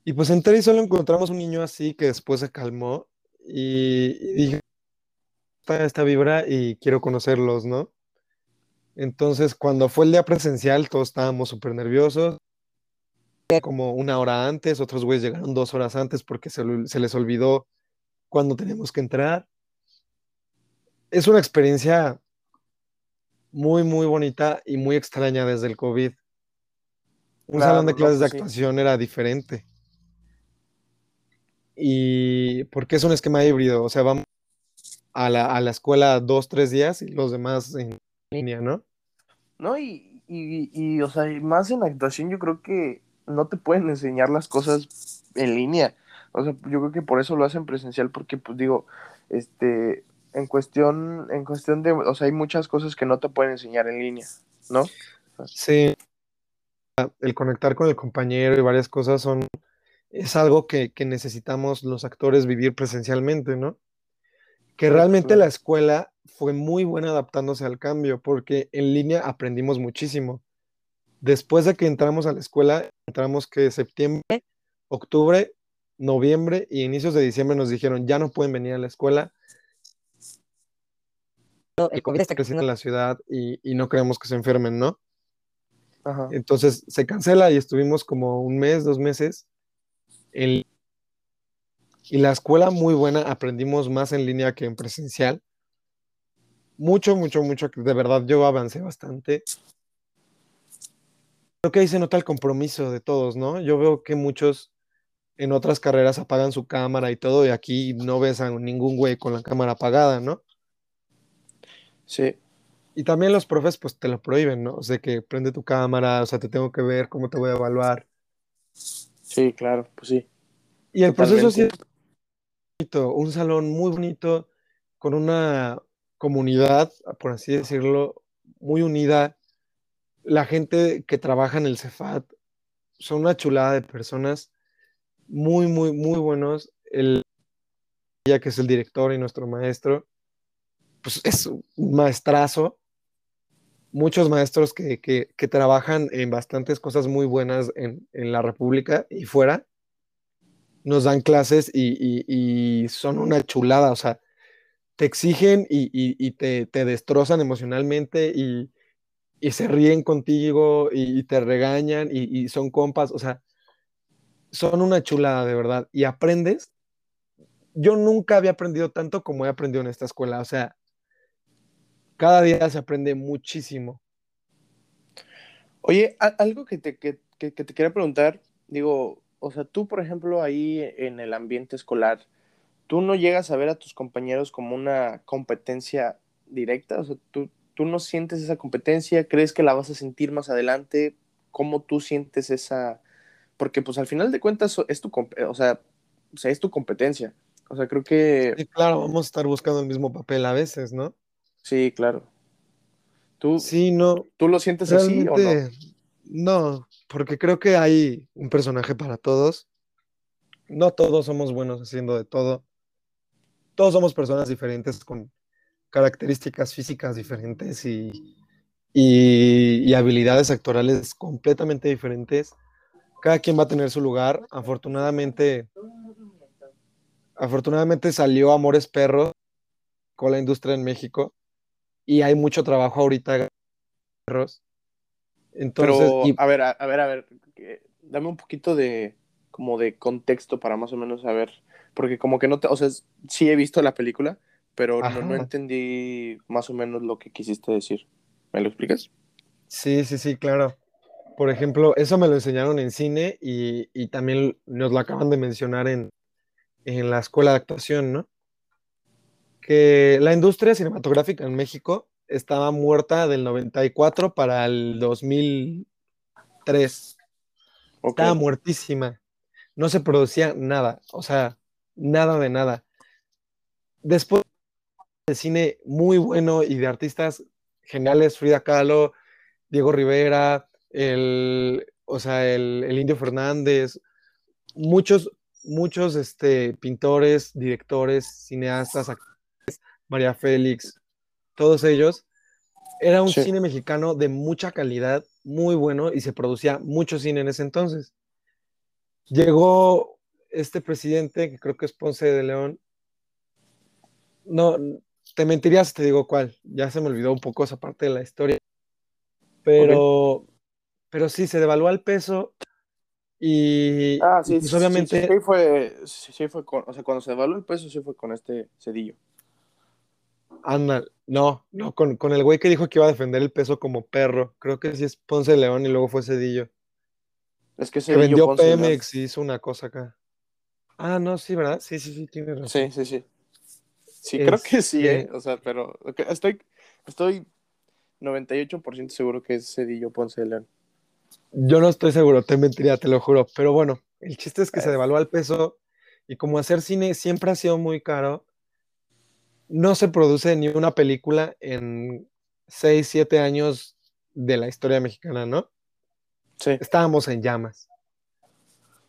Y pues entré y solo encontramos un niño así que después se calmó y, y dije, esta, esta vibra y quiero conocerlos, ¿no? Entonces, cuando fue el día presencial, todos estábamos súper nerviosos, como una hora antes, otros güeyes llegaron dos horas antes porque se, se les olvidó cuándo teníamos que entrar. Es una experiencia muy, muy bonita y muy extraña desde el COVID. Un salón de no, clases de pues sí, actuación era diferente. Y porque es un esquema híbrido, o sea, vamos a la, a la escuela dos, tres días y los demás en línea, ¿no? ¿no? Y, y, y, o sea, más en actuación yo creo que no te pueden enseñar las cosas en línea, o sea, yo creo que por eso lo hacen presencial, porque, pues digo, este, en cuestión, en cuestión de, o sea, hay muchas cosas que no te pueden enseñar en línea, ¿no? Sí, el conectar con el compañero y varias cosas son, es algo que, que necesitamos los actores vivir presencialmente, ¿no? Que realmente la escuela fue muy buena adaptándose al cambio, porque en línea aprendimos muchísimo. Después de que entramos a la escuela, entramos que septiembre, octubre, noviembre y inicios de diciembre nos dijeron, ya no pueden venir a la escuela, el COVID está creciendo en la ciudad y, y no queremos que se enfermen, ¿no? ajá, Entonces se cancela y estuvimos como un mes, dos meses en y la escuela muy buena, aprendimos más en línea que en presencial. Mucho, mucho, mucho, de verdad yo avancé bastante. Creo que ahí se nota el compromiso de todos, ¿no? Yo veo que muchos en otras carreras apagan su cámara y todo, y aquí no ves a ningún güey con la cámara apagada, ¿no? Sí, Y también los profes pues te lo prohíben, ¿no? O sea, que prende tu cámara, o sea, te tengo que ver cómo te voy a evaluar. sí, claro, pues sí, Y el proceso sí es bonito, un salón muy bonito, con una comunidad, por así decirlo, muy unida. La gente que trabaja en el Cefat son una chulada de personas, muy, muy, muy buenos. El ya que es el director y nuestro maestro, pues es un maestrazo. Muchos maestros que, que, trabajan en bastantes cosas muy buenas en, en la República y fuera, nos dan clases y, y, son una chulada, o sea, te exigen y, y, te, te, destrozan emocionalmente y, se ríen contigo y, te regañan y, son compas, o sea, son una chulada de verdad y aprendes. Yo nunca había aprendido tanto como he aprendido en esta escuela, o sea, cada día se aprende muchísimo. Oye, algo que te, que, que, que te quería preguntar, digo, o sea, tú, por ejemplo, ahí en el ambiente escolar, ¿tú no llegas a ver a tus compañeros como una competencia directa? O sea, ¿tú, tú no sientes esa competencia? ¿Crees que la vas a sentir más adelante? ¿Cómo tú sientes esa...? Porque pues al final de cuentas es tu, sea, o sea, es tu competencia. O sea, creo que Sí, claro, vamos a estar buscando el mismo papel a veces, ¿no? Sí, claro. ¿Tú, Sí, no, ¿Tú lo sientes así o no? no, porque creo que hay un personaje para todos. No todos somos buenos haciendo de todo. Todos somos personas diferentes con características físicas diferentes y, y, y habilidades actorales completamente diferentes. Cada quien va a tener su lugar. Afortunadamente, afortunadamente salió Amores Perros con la industria en México y hay mucho trabajo ahorita perros. Entonces, Pero, y, a ver, a, a ver, a ver, dame un poquito de, como de contexto para más o menos saber, porque como que no te, o sea, sí he visto la película, pero no, entendí más o menos lo que quisiste decir. ¿Me lo explicas? sí, sí, sí, claro. Por ejemplo, eso me lo enseñaron en cine y, y también nos lo acaban de mencionar en, en la escuela de actuación, ¿no? Que la industria cinematográfica en México estaba muerta del 94 para el 2003. Ok, Estaba muertísima. No se producía nada, o sea, nada de nada. Después de cine muy bueno y de artistas geniales, Frida Kahlo, Diego Rivera, el o sea, el, el Indio Fernández, muchos, muchos este, pintores, directores, cineastas, actores, María Félix, todos ellos, era un Sí. cine mexicano de mucha calidad, muy bueno, y se producía mucho cine en ese entonces. Llegó este presidente, que creo que es Ponce de León. No, te mentiría si te digo cuál, ya se me olvidó un poco esa parte de la historia. Pero, pero sí, se devaluó el peso y, Ah, y sí, pues sí, obviamente sí, sí fue, sí, sí fue con, o sea, cuando se devaluó el peso, sí fue con este cedillo. Anda, no, no, con, con el güey que dijo que iba a defender el peso como perro. Creo que sí es Ponce de León y luego fue Cedillo. Es que Que vendió Ponce. Pemex y hizo una cosa acá. Ah, no, sí, ¿verdad? Sí, sí, sí, tienes razón. Sí, sí, sí. Sí, creo que sí, Este- ¿eh? O sea, pero estoy, estoy 98% seguro que es Cedillo Ponce de León. Yo no estoy seguro, te mentiría, te lo juro. Pero bueno, el chiste es que se devaluó el peso y como hacer cine siempre ha sido muy caro, no se produce ni una película en 6, 7 años de la historia mexicana, ¿no? Sí. estábamos en llamas.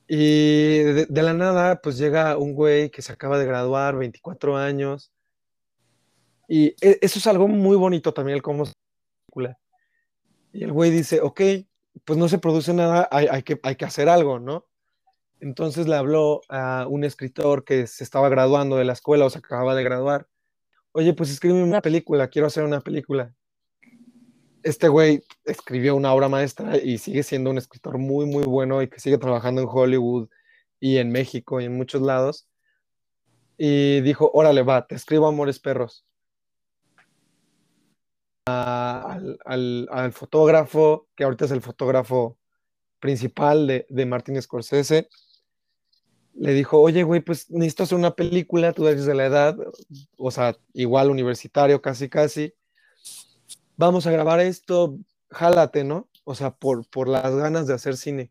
Y de, de la nada, pues llega un güey que se acaba de graduar, 24 años. Y e- eso es algo muy bonito también, el cómo se película. Y el güey dice, ok, pues no se produce nada, hay, hay que, hay que hacer algo, ¿no? Entonces le habló a un escritor que se estaba graduando de la escuela o se acababa de graduar. Oye, pues escríbeme una película, quiero hacer una película. Este güey escribió una obra maestra y sigue siendo un escritor muy, muy bueno y que sigue trabajando en Hollywood y en México y en muchos lados. Y dijo, órale, va, te escribo Amores Perros. A- al, al- al fotógrafo, que ahorita es el fotógrafo principal de, de Martin Scorsese, le dijo, oye, güey, pues necesito hacer una película, tú eres de la edad, o sea, igual universitario, casi, casi. Vamos a grabar esto, jálate, ¿no? O sea, por, por las ganas de hacer cine.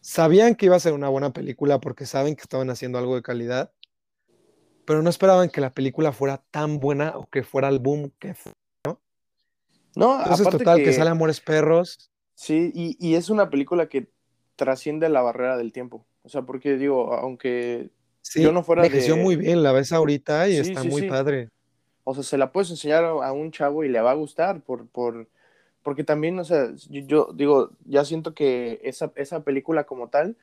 Sabían que iba a ser una buena película porque saben que estaban haciendo algo de calidad, pero no esperaban que la película fuera tan buena o que fuera el boom que fue. No, Entonces, aparte total, que... que sale Amores Perros. Sí, y, y es una película que trasciende la barrera del tiempo. O sea, porque digo, aunque Sí, yo no fuera envejeció de- muy bien, la ves ahorita y Sí, está sí, muy padre. O sea, se la puedes enseñar a un chavo y le va a gustar por, por, porque también, o sea, yo, yo digo, ya siento que esa, esa película como tal,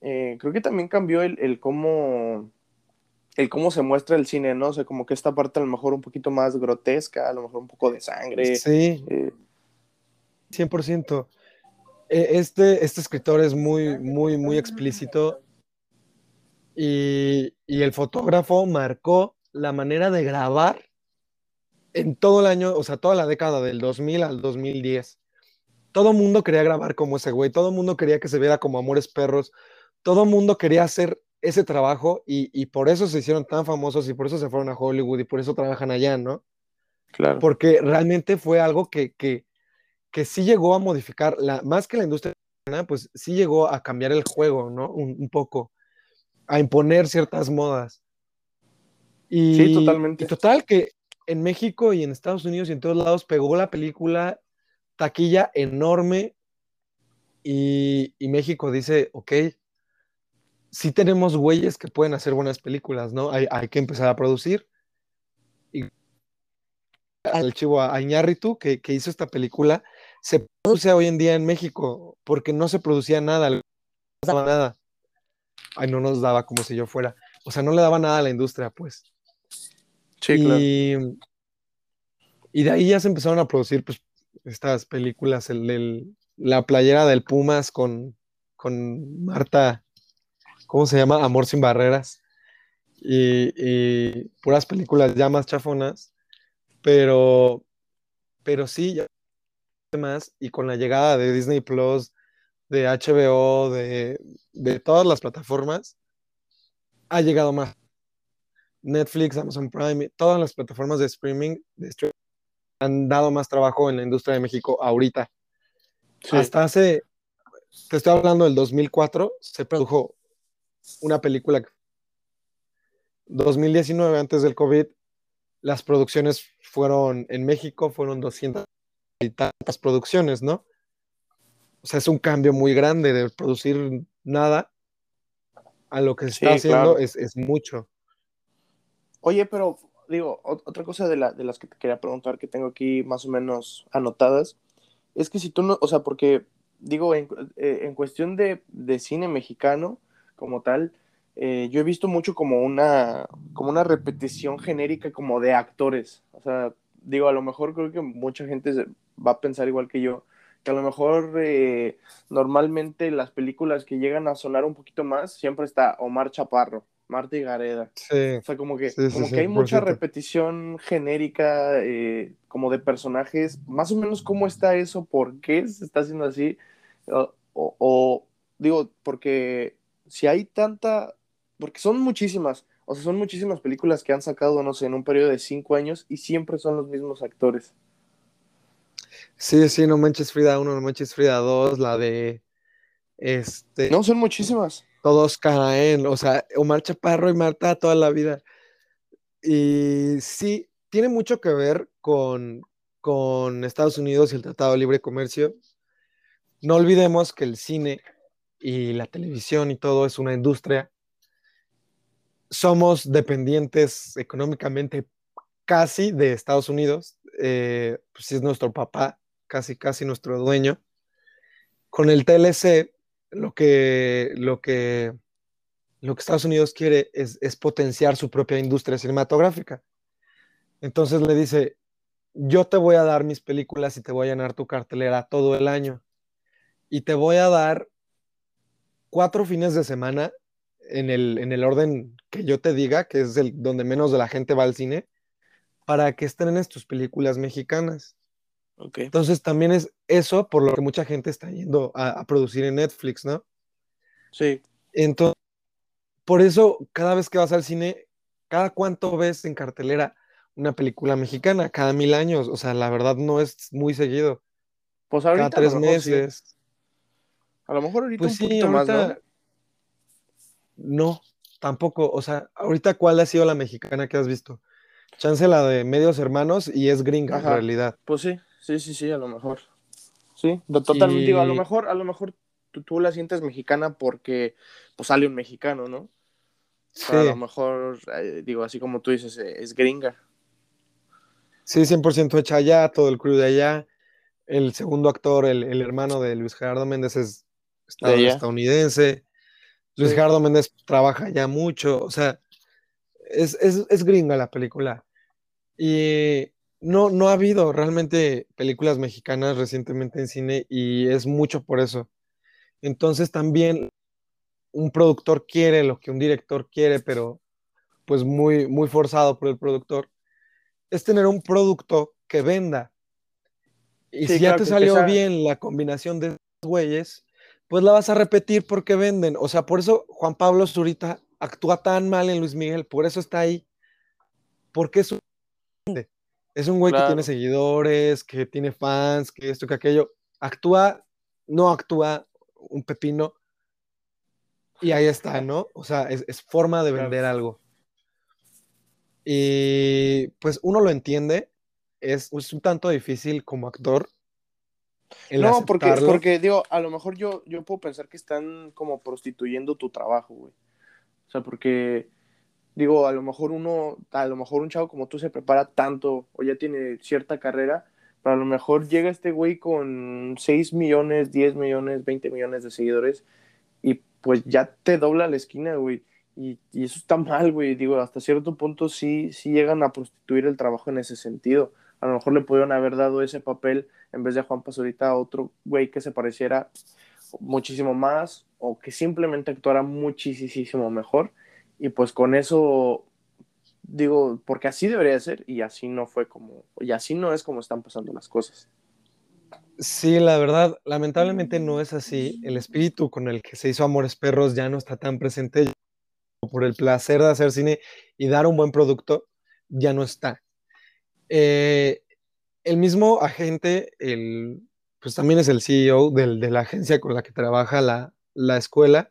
eh, creo que también cambió el, el cómo, el cómo se muestra el cine, ¿no? O sea, como que esta parte a lo mejor un poquito más grotesca, a lo mejor un poco de sangre. Sí, eh, 100%. Eh, Este, este escritor es muy, muy, muy explícito y, y el fotógrafo marcó la manera de grabar en todo el año, o sea, toda la década del 2000 al 2010. Todo mundo quería grabar como ese güey, todo mundo quería que se viera como Amores Perros, todo mundo quería hacer ese trabajo y, y por eso se hicieron tan famosos y por eso se fueron a Hollywood y por eso trabajan allá, ¿no? claro. porque realmente fue algo que, que, que sí llegó a modificar, la, más que la industria, pues sí llegó a cambiar el juego, ¿no? Un, un poco, a imponer ciertas modas. Y, Sí, totalmente. Y total que en México y en Estados Unidos y en todos lados pegó la película, taquilla enorme, y, y México dice, ok, sí tenemos güeyes que pueden hacer buenas películas, ¿no? Hay, hay que empezar a producir al chivo a Iñárritu que, que hizo esta película se produce hoy en día en México porque no se producía nada, no daba nada. Ay, no nos daba como si yo fuera. O sea, no le daba nada a la industria, pues. Sí, y, claro. y de ahí ya se empezaron a producir pues, estas películas, el, el- la playera del Pumas con, con Marta, ¿cómo se llama? Amor sin barreras. Y, y puras películas ya más chafonas, pero, pero sí, ya más, y con la llegada de Disney Plus, de HBO, de, de todas las plataformas, ha llegado más. Netflix, Amazon Prime, todas las plataformas de streaming, de streaming han dado más trabajo en la industria de México ahorita. Sí. Hasta hace, te estoy hablando del 2004, se produjo una película. 2019, antes del COVID, las producciones fueron en México, fueron 200 y tantas producciones, ¿no? O sea, es un cambio muy grande de producir nada a lo que se está haciendo es, es, mucho. Oye, pero digo, otra cosa de, la, de las que te quería preguntar que tengo aquí más o menos anotadas, es que si tú no, o sea, porque digo, en, eh, en cuestión de, de, cine mexicano como tal, eh, yo he visto mucho como una, como una repetición genérica como de actores. O sea, digo, a lo mejor creo que mucha gente va a pensar igual que yo, que a lo mejor eh, normalmente las películas que llegan a sonar un poquito más, siempre está Omar Chaparro, Marta y Gareda. Sí, o sea, como que, como que hay mucha repetición genérica, eh, como de personajes. Más o menos, ¿cómo está eso? ¿Por qué se está haciendo así? O, o, digo, porque si hay tanta, porque son muchísimas, o sea, son muchísimas películas que han sacado, no sé, en un periodo de cinco años y siempre son los mismos actores. Sí, sí, No Manches Frida 1, No Manches Frida 2, la de. Este. No, son muchísimas. Todos caen, o sea, Omar Chaparro y Marta toda la vida. Y sí, tiene mucho que ver con, con Estados Unidos y el Tratado de Libre Comercio. No olvidemos que el cine y la televisión y todo es una industria. Somos dependientes económicamente casi de Estados Unidos, eh, pues es nuestro papá, casi, casi nuestro dueño. Con el TLC, lo que, lo que, lo que Estados Unidos quiere es, es potenciar su propia industria cinematográfica. Entonces le dice, yo te voy a dar mis películas y te voy a llenar tu cartelera todo el año. Y te voy a dar cuatro fines de semana en el, en el orden que yo te diga, que es el donde menos de la gente va al cine, para que estrenes tus películas mexicanas. Okay. Entonces también es eso por lo que mucha gente está yendo a, producir en Netflix, ¿no? Sí. Entonces, por eso cada vez que vas al cine, cada cuánto ves en cartelera una película mexicana, cada mil años, o sea, la verdad no es muy seguido. Pues ahorita cada tres meses. A lo mejor ahorita pues un sí, poquito más, ¿no? No, tampoco, o sea, ahorita cuál ha sido la mexicana que has visto? Chance la de medios hermanos y es gringa en realidad. Pues sí, sí, sí, sí, a lo mejor. Sí, totalmente. Digo, a lo mejor, a lo mejor tú, la sientes mexicana porque pues sale un mexicano, ¿no? Sí. a lo mejor, eh, digo, así como tú dices, eh, es gringa. Sí, 100% hecha allá, todo el crew de allá. El segundo actor, el, hermano de Luis Gerardo Méndez, es estadounidense. Luis Gerardo Méndez trabaja ya mucho, o sea, es, es, gringa la película. Y no, no ha habido realmente películas mexicanas recientemente en cine y es mucho por eso. Entonces también un productor quiere lo que un director quiere, pero pues muy, muy forzado por el productor, es tener un producto que venda. Y si ya te salió bien la combinación de güeyes, pues la vas a repetir porque venden. O sea, por eso Juan Pablo Zurita actúa tan mal en Luis Miguel, por eso está ahí. Porque es un, es un güey que tiene seguidores, que tiene fans, que esto, que aquello. Actúa, no actúa un pepino. Y ahí está, ¿no? O sea, es, forma de vender algo. Y pues uno lo entiende, es, un tanto difícil como actor. no, porque, porque digo, a lo mejor yo, yo puedo pensar que están como prostituyendo tu trabajo, güey. O sea, porque digo, a lo mejor uno, a lo mejor un chavo como tú se prepara tanto o ya tiene cierta carrera, pero a lo mejor llega este güey con 6 millones, 10 millones, 20 millones de seguidores y pues ya te dobla la esquina, güey. Y, y, eso está mal, güey. Digo, hasta cierto punto sí, sí llegan a prostituir el trabajo en ese sentido. A lo mejor le pudieron haber dado ese papel en vez de a Juan Pazurita a otro güey que se pareciera muchísimo más o que simplemente actuara muchísimo mejor. Y pues con eso digo, porque así debería ser y así no fue como, y así no es como están pasando las cosas. Sí, la verdad, lamentablemente no es así. El espíritu con el que se hizo Amores Perros ya no está tan presente por el placer de hacer cine y dar un buen producto, ya no está. Eh, el mismo agente, el, pues también es el CEO de la agencia con la que trabaja la, la escuela,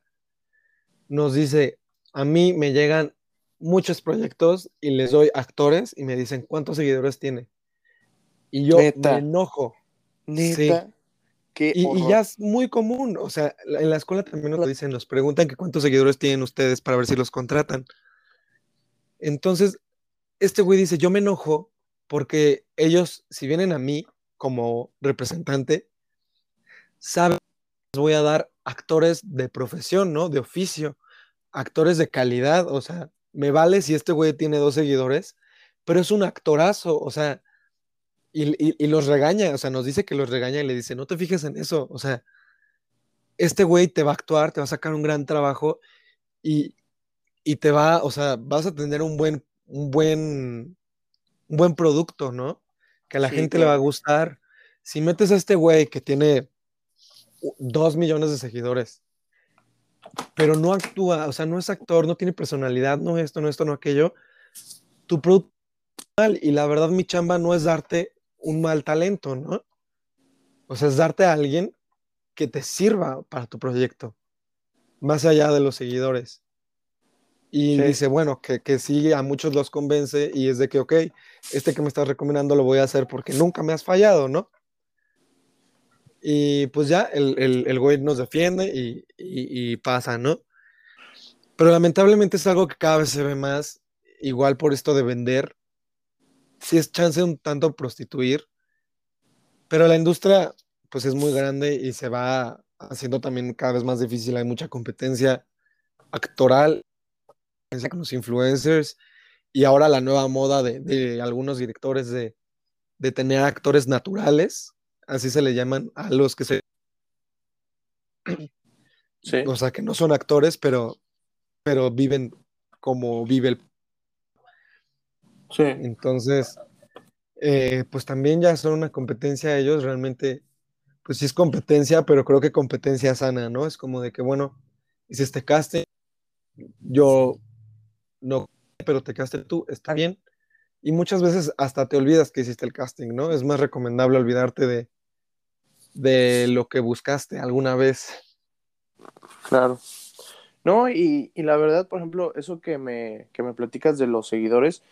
nos dice, a mí me llegan muchos proyectos y les doy actores y me dicen cuántos seguidores tiene. Y yo me enojo. Neta. y, ya es muy común, o sea, en la escuela también nos lo dicen, nos preguntan que cuántos seguidores tienen ustedes para ver si los contratan. Entonces, este güey dice, yo me enojo porque ellos, si vienen a mí como representante, saben que les voy a dar actores de profesión, ¿no? De oficio, actores de calidad, o sea, me vale si este güey tiene dos seguidores, pero es un actorazo, o sea, y, los regaña, o sea, nos dice que los regaña y le dice, no te fijes en eso, o sea, este güey te va a actuar, te va a sacar un gran trabajo y, te va, o sea, vas a tener un buen, un buen, un buen producto, ¿no? Que a la gente le va a gustar. Si metes a este güey que tiene dos millones de seguidores, pero no actúa, o sea, no es actor, no tiene personalidad, no esto, no esto, no aquello, tu producto y la verdad mi chamba no es darte un mal talento, ¿no? O sea, es darte a alguien que te sirva para tu proyecto, más allá de los seguidores. Y dice, bueno, que, que sí, a muchos los convence y es de que, ok, este que me estás recomendando lo voy a hacer porque nunca me has fallado, ¿no? Y pues ya el, el, güey nos defiende y, y, pasa, ¿no? Pero lamentablemente es algo que cada vez se ve más, igual por esto de vender sí es chance un tanto prostituir, pero la industria pues es muy grande y se va haciendo también cada vez más difícil, hay mucha competencia actoral con los influencers y ahora la nueva moda de, algunos directores de, tener actores naturales, así se le llaman a los que se... O sea, que no son actores, pero, pero viven como vive el entonces, eh, pues también ya son una competencia ellos, realmente, pues sí es competencia, pero creo que competencia sana, ¿no? Es como de que, bueno, hice este casting, yo no, pero te casté tú, está bien. Y muchas veces hasta te olvidas que hiciste el casting, ¿no? Es más recomendable olvidarte de, de lo que buscaste alguna vez. Claro. No, y, y la verdad, por ejemplo, eso que me, que me platicas de los seguidores,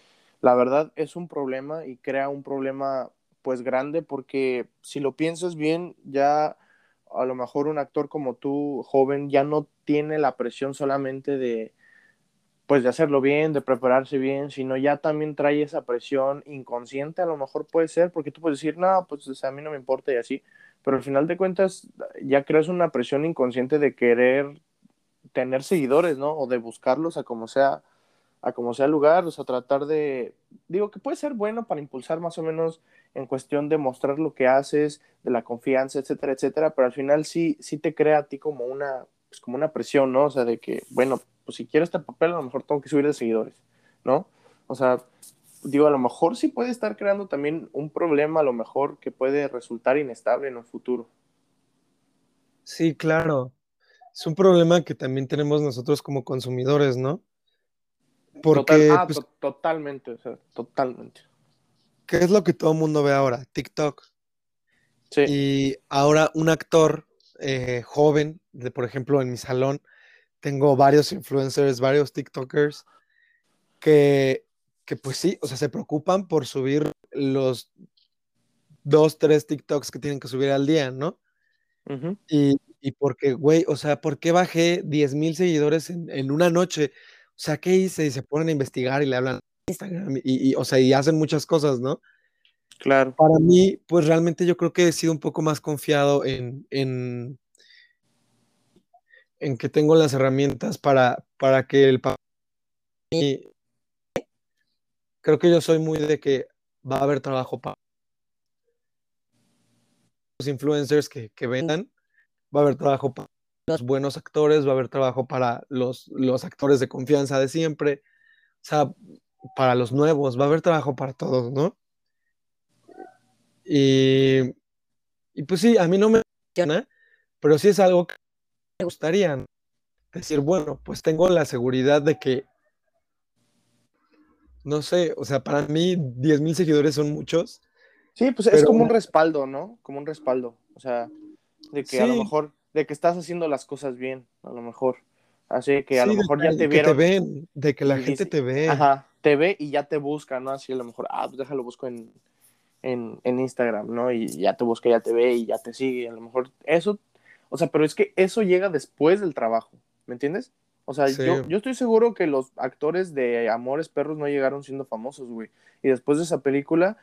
la verdad es un problema y crea un problema pues grande porque si lo piensas bien, ya a lo mejor un actor como tú, joven, ya no tiene la presión solamente de pues de hacerlo bien, de prepararse bien, sino ya también trae esa presión inconsciente, a lo mejor puede ser, porque tú puedes decir, no, pues a mí no me importa y así, pero al final de cuentas ya creas una presión inconsciente de querer tener seguidores, ¿no? O de buscarlos a como sea a como sea lugar, o sea, tratar de, digo que puede ser bueno para impulsar más o menos en cuestión de mostrar lo que haces, de la confianza, etcétera, etcétera, pero al final sí, sí te crea a ti como una, pues como una presión, ¿no? O sea, de que, bueno, pues si quiero este papel, a lo mejor tengo que subir de seguidores, ¿no? O sea, digo, a lo mejor sí puede estar creando también un problema, a lo mejor que puede resultar inestable en un futuro. Sí, claro. Es un problema que también tenemos nosotros como consumidores, ¿no? Porque, ah, pues, totalmente, o sea, totalmente. ¿Qué es lo que todo el mundo ve ahora? TikTok. Sí. Y ahora un actor eh, joven, de, por ejemplo, en mi salón, tengo varios influencers, varios TikTokers, que, que pues sí, o sea, se preocupan por subir los dos, tres TikToks que tienen que subir al día, ¿no? y, y, porque, güey, o sea, ¿por qué bajé 10 mil seguidores en, en, una noche? O sea, ¿qué hice? Y se ponen a investigar y le hablan a Instagram y, o sea, y hacen muchas cosas, ¿no? Claro. Para mí, pues realmente yo creo que he sido un poco más confiado en, en, en que tengo las herramientas para, para que el papá... Creo que yo soy muy de que va a haber trabajo para los influencers que, que vendan, va a haber trabajo para los buenos actores, va a haber trabajo para los, los actores de confianza de siempre, o sea, para los nuevos, va a haber trabajo para todos, ¿no? Y, y pues sí, a mí no me pero sí es algo que me gustaría decir, bueno, pues tengo la seguridad de que, no sé, o sea, para mí 10 mil seguidores son muchos. Sí, pues es como un respaldo, ¿no? Como un respaldo, o sea, de que a lo mejor de que estás haciendo las cosas bien, a lo mejor. Así que a lo mejor ya te vieron. Que te ven, de que la gente te ve. Ajá, te ve y ya te busca, ¿no? Así a lo mejor, ah, pues déjalo busco en, en, en Instagram, ¿no? Y ya te busca, ya te ve y ya te sigue. A lo mejor eso, o sea, pero es que eso llega después del trabajo, ¿me entiendes? O sea, yo, yo estoy seguro que los actores de Amores Perros no llegaron siendo famosos, güey. Y después de esa película,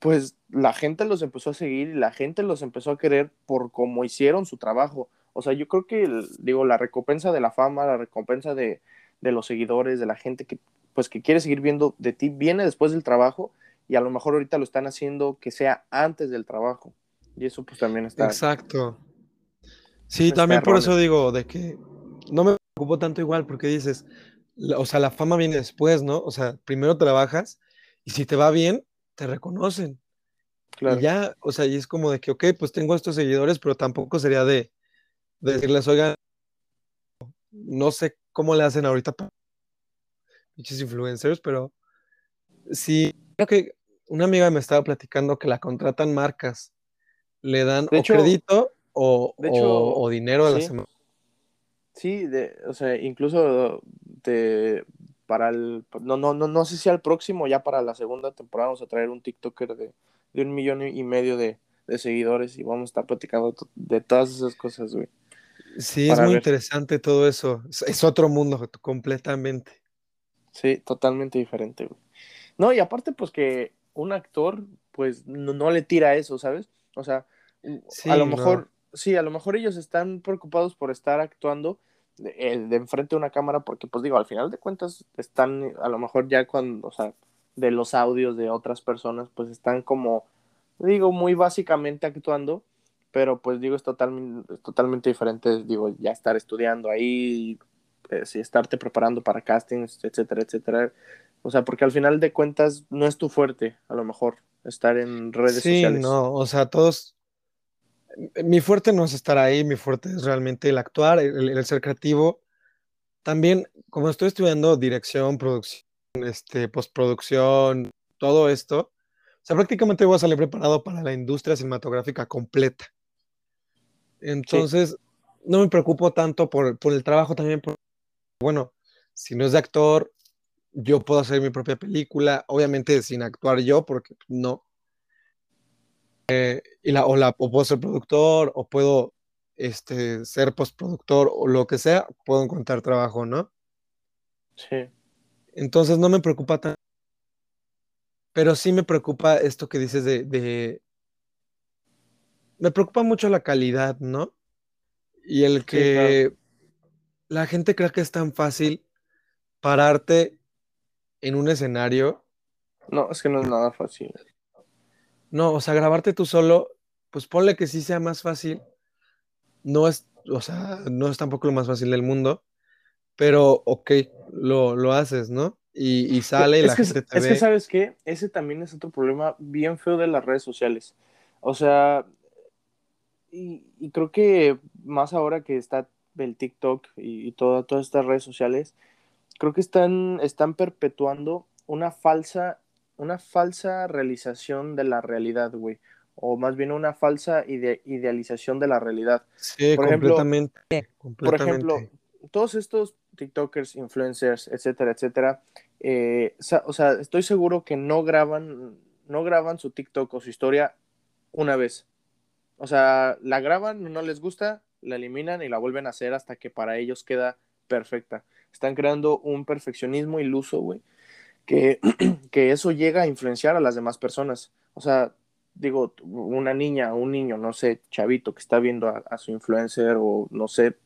pues la gente los empezó a seguir y la gente los empezó a querer por cómo hicieron su trabajo. O sea, yo creo que, digo, la recompensa de la fama, la recompensa de, de los seguidores, de la gente que, pues, que quiere seguir viendo de ti, viene después del trabajo y a lo mejor ahorita lo están haciendo que sea antes del trabajo. Y eso pues también está. Exacto. Sí, también por eso digo, de que no me preocupo tanto igual, porque dices, o sea, la fama viene después, ¿no? O sea, primero trabajas y si te va bien, te reconocen. Claro. Y ya, o sea, y es como de que, ok, pues tengo estos seguidores, pero tampoco sería de, de decirles, oigan, no sé cómo le hacen ahorita para muchos influencers, pero sí, creo que una amiga me estaba platicando que la contratan marcas, le dan o crédito o, o, dinero a la semana. Sí, de, o sea, incluso te, para el, no, no, no, no sé si al próximo, ya para la segunda temporada vamos a traer un TikToker de, de un millón y medio de, de, seguidores y vamos a estar platicando de todas esas cosas, güey. Sí, es muy interesante todo eso. Es, otro mundo completamente. Sí, totalmente diferente, güey. No, y aparte, pues que un actor, pues no, le tira eso, ¿sabes? O sea, a lo mejor, sí, a lo mejor ellos están preocupados por estar actuando de, eh, de, enfrente de una cámara, porque, pues digo, al final de cuentas están, a lo mejor ya cuando, o sea, de los audios de otras personas, pues están como, digo, muy básicamente actuando, pero pues digo, es, totalmente totalmente diferente, digo, ya estar estudiando ahí, pues, y estarte preparando para castings, etcétera, etcétera. O sea, porque al final de cuentas no es tu fuerte, a lo mejor, estar en redes sociales. Sí, no, o sea, todos. Mi fuerte no es estar ahí, mi fuerte es realmente el actuar, el, ser creativo. También, como estoy estudiando dirección, producción, este, postproducción, todo esto, o sea, prácticamente voy a salir preparado para la industria cinematográfica completa. Entonces, no me preocupo tanto por, por el trabajo también, por, bueno, si no es de actor, yo puedo hacer mi propia película, obviamente sin actuar yo, porque no. Eh, y la, o, la, puedo ser productor, o puedo este, ser postproductor, o lo que sea, puedo encontrar trabajo, ¿no? Sí. Entonces no me preocupa tanto. Pero sí me preocupa esto que dices de, de, Me preocupa mucho la calidad, ¿no? Y el que la gente cree que es tan fácil pararte en un escenario. No, es que no es nada fácil. No, o sea, grabarte tú solo, pues ponle que sí sea más fácil. No es, o sea, no es tampoco lo más fácil del mundo, pero ok, lo, lo haces, ¿no? Y, y sale es la que, gente te Es que, ¿sabes qué? Ese también es otro problema bien feo de las redes sociales. O sea, y, y creo que más ahora que está el TikTok y, y todas estas redes sociales, creo que están, están perpetuando una falsa, una falsa realización de la realidad, güey. O más bien una falsa idealización de la realidad. Sí, por completamente, ejemplo, Por ejemplo, todos estos TikTokers, influencers, etcétera, etcétera, eh, o sea, estoy seguro que no graban, no graban su TikTok o su historia una vez. O sea, la graban, no les gusta, la eliminan y la vuelven a hacer hasta que para ellos queda perfecta. Están creando un perfeccionismo iluso, güey, que, que eso llega a influenciar a las demás personas. O sea, digo, una niña, un niño, no sé, chavito que está viendo a, su influencer o no sé,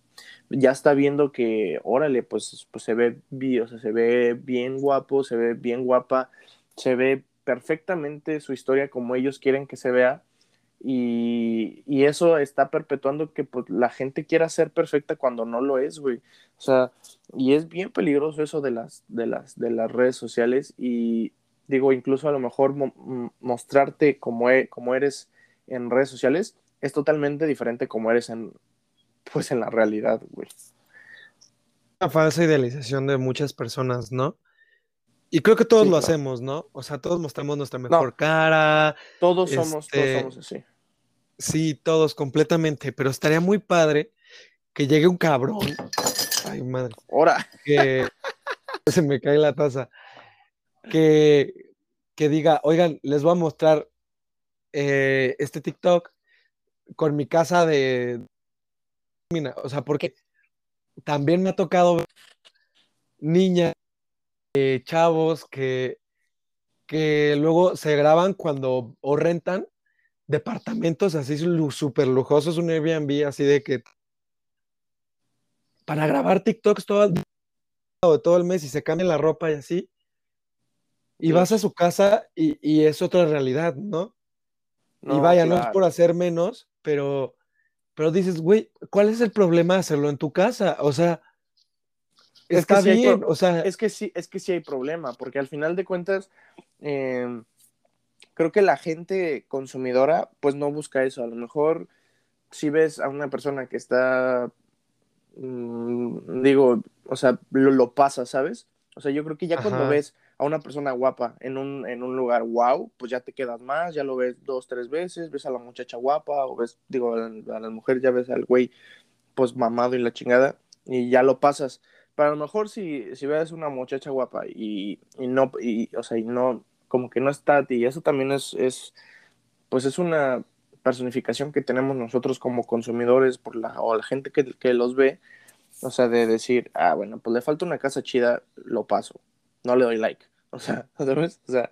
ya está viendo que, órale, pues, pues se ve o sea, se ve bien guapo, se ve bien guapa, se ve perfectamente su historia como ellos quieren que se vea y, y, eso está perpetuando que pues, la gente quiera ser perfecta cuando no lo es, güey. O sea, y es bien peligroso eso de las, de las, de las redes sociales y digo, incluso a lo mejor mostrarte como, e como eres en redes sociales es totalmente diferente como eres en, pues en la realidad, güey. Una falsa idealización de muchas personas, ¿no? Y creo que todos lo hacemos, ¿no? O sea, todos mostramos nuestra mejor cara. Todos somos, todos este, somos así. Sí, todos completamente, pero estaría muy padre que llegue un cabrón. Ay, madre. Ahora. Que se me cae la taza. Que, que diga, oigan, les voy a mostrar eh, este TikTok con mi casa de... O sea, porque también me ha tocado niñas, eh, chavos que, que luego se graban cuando o rentan departamentos así súper lujosos, un Airbnb así de que para grabar TikToks todo el, todo el mes y se cambian la ropa y así. Y vas a su casa y, es otra realidad, ¿no? y vaya, no es por hacer menos, pero, pero dices, güey, ¿cuál es el problema hacerlo en tu casa? O sea, es está que bien, o sea. Es que sí, es que sí hay problema, porque al final de cuentas, em, creo que la gente consumidora, pues no busca eso. A lo mejor, si ves a una persona que está, mm, digo, o sea, lo, lo, pasa, ¿sabes? O sea, yo creo que ya cuando ves a una persona guapa en un, en un lugar wow, pues ya te quedas más, ya lo ves dos, tres veces, ves a la muchacha guapa, o ves, digo, a, la mujer ya ves al güey, pues mamado y la chingada, y ya lo pasas. Pero a lo mejor si, si ves una muchacha guapa y, y no, y, o sea, y no, como que no está y eso también es, es, pues es una personificación que tenemos nosotros como consumidores por la, o la gente que, que los ve, o sea, de decir, ah, bueno, pues le falta una casa chida, lo paso no le doy like. O sea, ¿sabes? O sea,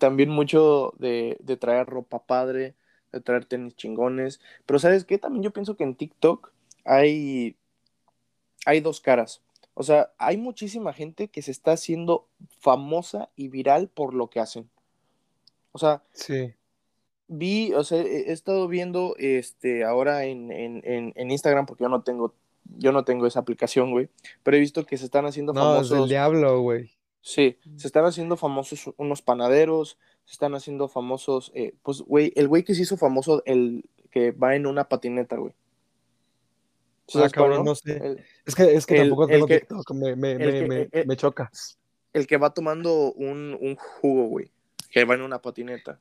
también mucho de, de traer ropa padre, de traer tenis chingones. Pero ¿sabes qué? También yo pienso que en TikTok hay, hay dos caras. O sea, hay muchísima gente que se está haciendo famosa y viral por lo que hacen. O sea, sí. vi, o sea, he estado viendo este ahora en, en, en, Instagram, porque yo no tengo, yo no tengo esa aplicación, güey. Pero he visto que se están haciendo famosos. No, es del diablo, güey. Sí, se están haciendo famosos unos panaderos, se están haciendo famosos, eh, pues, güey, el güey que se hizo famoso, el que va en una patineta, güey. Ah, cabrón, no sé. es que, es que tampoco tengo TikTok, me, me, me, eh, me, choca. El que va tomando un, un jugo, güey, que va en una patineta.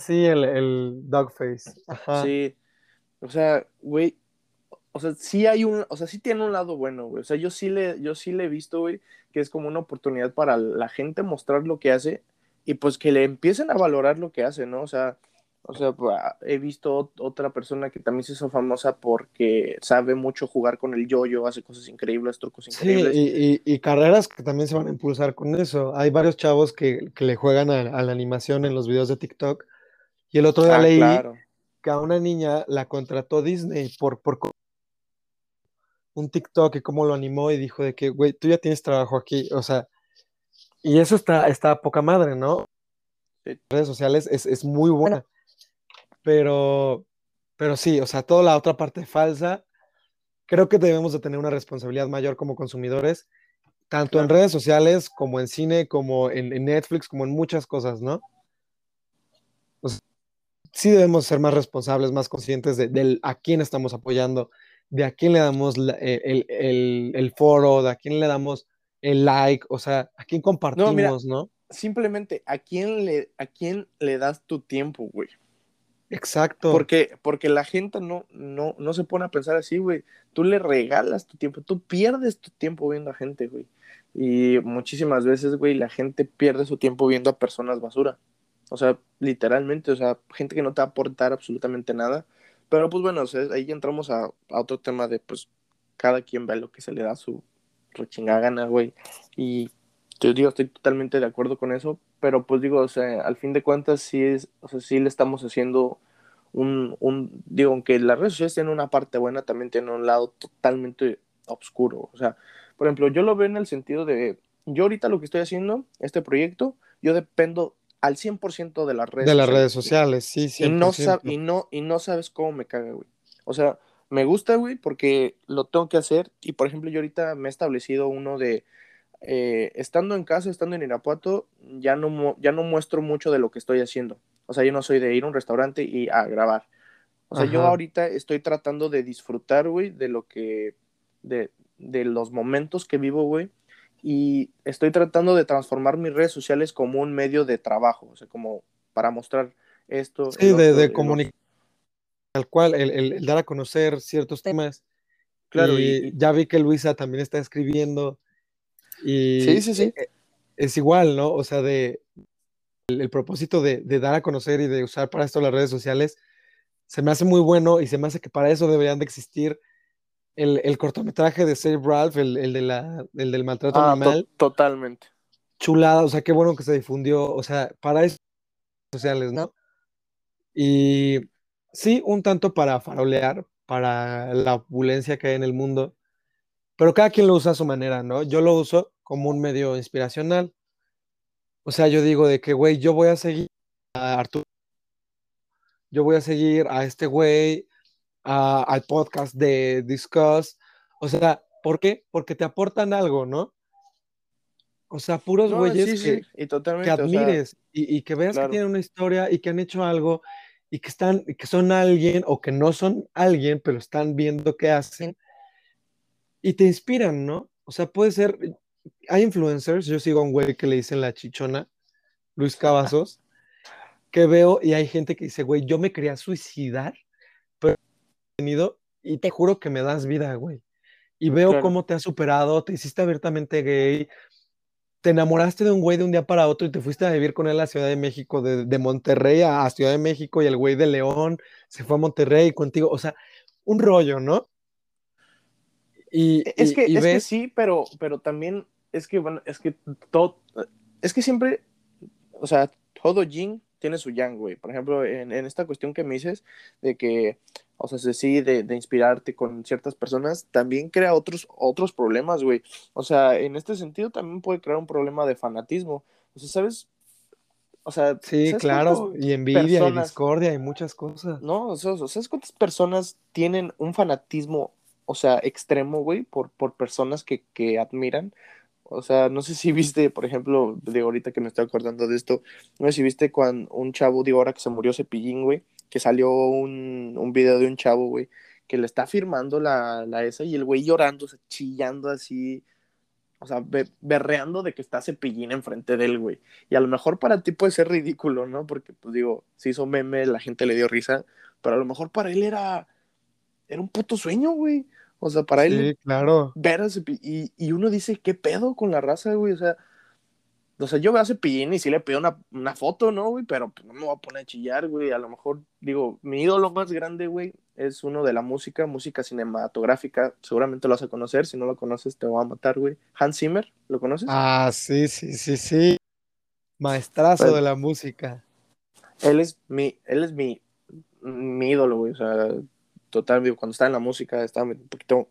Sí, el, el Dogface. Ajá. Sí, o sea, güey, o sea, sí hay un, o sea, sí tiene un lado bueno, güey. O sea, yo sí le, yo sí le he visto, güey, que es como una oportunidad para la gente mostrar lo que hace y pues que le empiecen a valorar lo que hace, ¿no? O sea, o sea, he visto otra persona que también se hizo famosa porque sabe mucho jugar con el yoyo, hace cosas increíbles, trucos increíbles. Sí, y, y, carreras que también se van a impulsar con eso. Hay varios chavos que, que le juegan a, la animación en los videos de TikTok. Y el otro día ah, leí que a una niña la contrató Disney por, por un TikTok y cómo lo animó y dijo de que, güey, tú ya tienes trabajo aquí, o sea, y eso está, está poca madre, ¿no? Redes sociales es, muy buena, pero, pero sí, o sea, toda la otra parte falsa, creo que debemos de tener una responsabilidad mayor como consumidores, tanto en redes sociales como en cine, como en, Netflix, como en muchas cosas, ¿no? sí debemos ser más responsables, más conscientes de, a quién estamos apoyando, de a quién le damos e, el, foro, de a quién le damos el like, o sea, a quién compartimos, ¿no? Simplemente, ¿a quién, le, ¿a quién le das tu tiempo, güey? Exacto. Porque, porque la gente no, no, no se pone a pensar así, güey. Tú le regalas tu tiempo, tú pierdes tu tiempo viendo a gente, güey. Y muchísimas veces, güey, la gente pierde su tiempo viendo a personas basura. O sea, literalmente, o sea, gente que no te va a aportar absolutamente nada pero pues bueno, ahí entramos a, otro tema de pues cada quien ve lo que se le da su rechingada gana, güey. Y te digo, estoy totalmente de acuerdo con eso, pero pues digo, o sea, al fin de cuentas sí es, o sea, sí le estamos haciendo un, un digo, aunque las redes sociales tienen una parte buena, también tienen un lado totalmente oscuro. O sea, por ejemplo, yo lo veo en el sentido de, yo ahorita lo que estoy haciendo, este proyecto, yo dependo al 100% de las redes De las redes sociales, sí, sí. Y no, y, no, y no sabes cómo me caga, güey. O sea, me gusta, güey, porque lo tengo que hacer. Y por ejemplo, yo ahorita me he establecido uno de. Eh, estando en casa, estando en Irapuato, ya no, ya no muestro mucho de lo que estoy haciendo. O sea, yo no soy de ir a un restaurante y a grabar. O sea, yo ahorita estoy tratando de disfrutar, güey, de lo que. De, de los momentos que vivo, güey y estoy tratando de transformar mis redes sociales como un medio de trabajo, o sea, como para mostrar esto. Sí, de, de comunicar, tal cual, el, dar a conocer ciertos temas. Claro, y, ya vi que Luisa también está escribiendo. Y sí, sí, sí. E, es igual, ¿no? O sea, de el, propósito de, dar a conocer y de usar para esto las redes sociales, se me hace muy bueno y se me hace que para eso deberían de existir el, cortometraje de Save Ralph, el, de la, el del maltrato ah, animal. totalmente. Chulada, o sea, qué bueno que se difundió, o sea, para eso sociales, ¿no? Y sí, un tanto para farolear, para la opulencia que hay en el mundo, pero cada quien lo usa a su manera, ¿no? Yo lo uso como un medio inspiracional. O sea, yo digo de que, güey, yo voy a seguir a Arturo, yo voy a seguir a este güey, al podcast de Discuss. O sea, ¿por qué? Porque te aportan algo, ¿no? O sea, puros güeyes que, que, admires y, que veas que tienen una historia y que han hecho algo y que están, que son alguien o que no son alguien, pero están viendo qué hacen y te inspiran, ¿no? O sea, puede ser, hay influencers, yo sigo a un güey que le dicen la chichona, Luis Cavazos, que veo y hay gente que dice, güey, yo me quería suicidar, pero he tenido y te juro que me das vida, güey. Y veo cómo te has superado, te hiciste abiertamente gay, te enamoraste de un güey de un día para otro y te fuiste a vivir con él a Ciudad de México, de, Monterrey a, Ciudad de México y el güey de León se fue a Monterrey contigo, o sea, un rollo, ¿no? Y, es, que, es que sí, pero, pero también es que, bueno, es que todo, es que siempre, o sea, todo Jin tiene su yang, güey. Por ejemplo, en, en, esta cuestión que me dices de que, o sea, sí, de, de, inspirarte con ciertas personas, también crea otros, otros problemas, güey. O sea, en este sentido también puede crear un problema de fanatismo. O sea, ¿sabes? O sea, sí, claro, y envidia y discordia y muchas cosas. No, o sea, ¿sabes cuántas personas tienen un fanatismo, o sea, extremo, güey, por, por personas que, que admiran? O sea, no sé si viste, por ejemplo, de ahorita que me estoy acordando de esto, no sé si viste cuando un chavo, digo, ahora que se murió Cepillín, güey, que salió un, un video de un chavo, güey, que le está firmando la, la esa y el güey llorando, chillando así, o sea, berreando de que está Cepillín enfrente de él, güey. Y a lo mejor para ti puede ser ridículo, ¿no? Porque, pues digo, se hizo meme, la gente le dio risa, pero a lo mejor para él era, era un puto sueño, güey. O sea, para él. claro. Ver a y, y, uno dice, ¿qué pedo con la raza, güey? O sea, o sea, yo veo a Cepillín y sí le pido una, una foto, ¿no, güey? Pero pues, no me voy a poner a chillar, güey. A lo mejor, digo, mi ídolo más grande, güey, es uno de la música, música cinematográfica. Seguramente lo vas a conocer. Si no lo conoces, te voy a matar, güey. Hans Zimmer, ¿lo conoces? Ah, sí, sí, sí, sí. Maestrazo pues de la música. Él es mi, él es mi, mi ídolo, güey. O sea, total, cuando estaba en la música, estaba un poquito,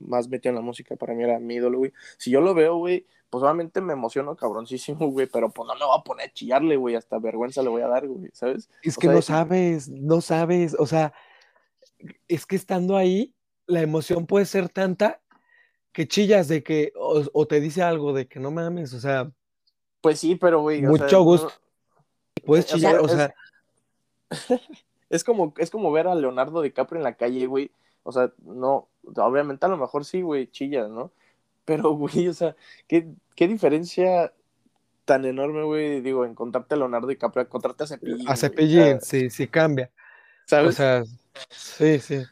más metido en la música, para mí era mi ídolo, güey. Si yo lo veo, güey, pues obviamente me emociono cabroncísimo, güey, pero pues no me voy a poner a chillarle, güey, hasta vergüenza le voy a dar, güey, ¿sabes? Es que no sabes, no sabes, o sea, es que estando ahí, la emoción puede ser tanta que chillas de que, o, te dice algo de que no mames, o sea. Pues sí, pero, güey. Mucho gusto. Puedes chillar, o sea. Es como, es como ver a Leonardo DiCaprio en la calle, güey. O sea, no, obviamente a lo mejor sí, güey, chilla, ¿no? Pero, güey, o sea, ¿qué, qué diferencia tan enorme, güey, digo, en contarte a Leonardo DiCaprio, encontrarte a Cepillín. A Cepillín, sí, sí cambia. ¿Sabes? O sea, sí, sí.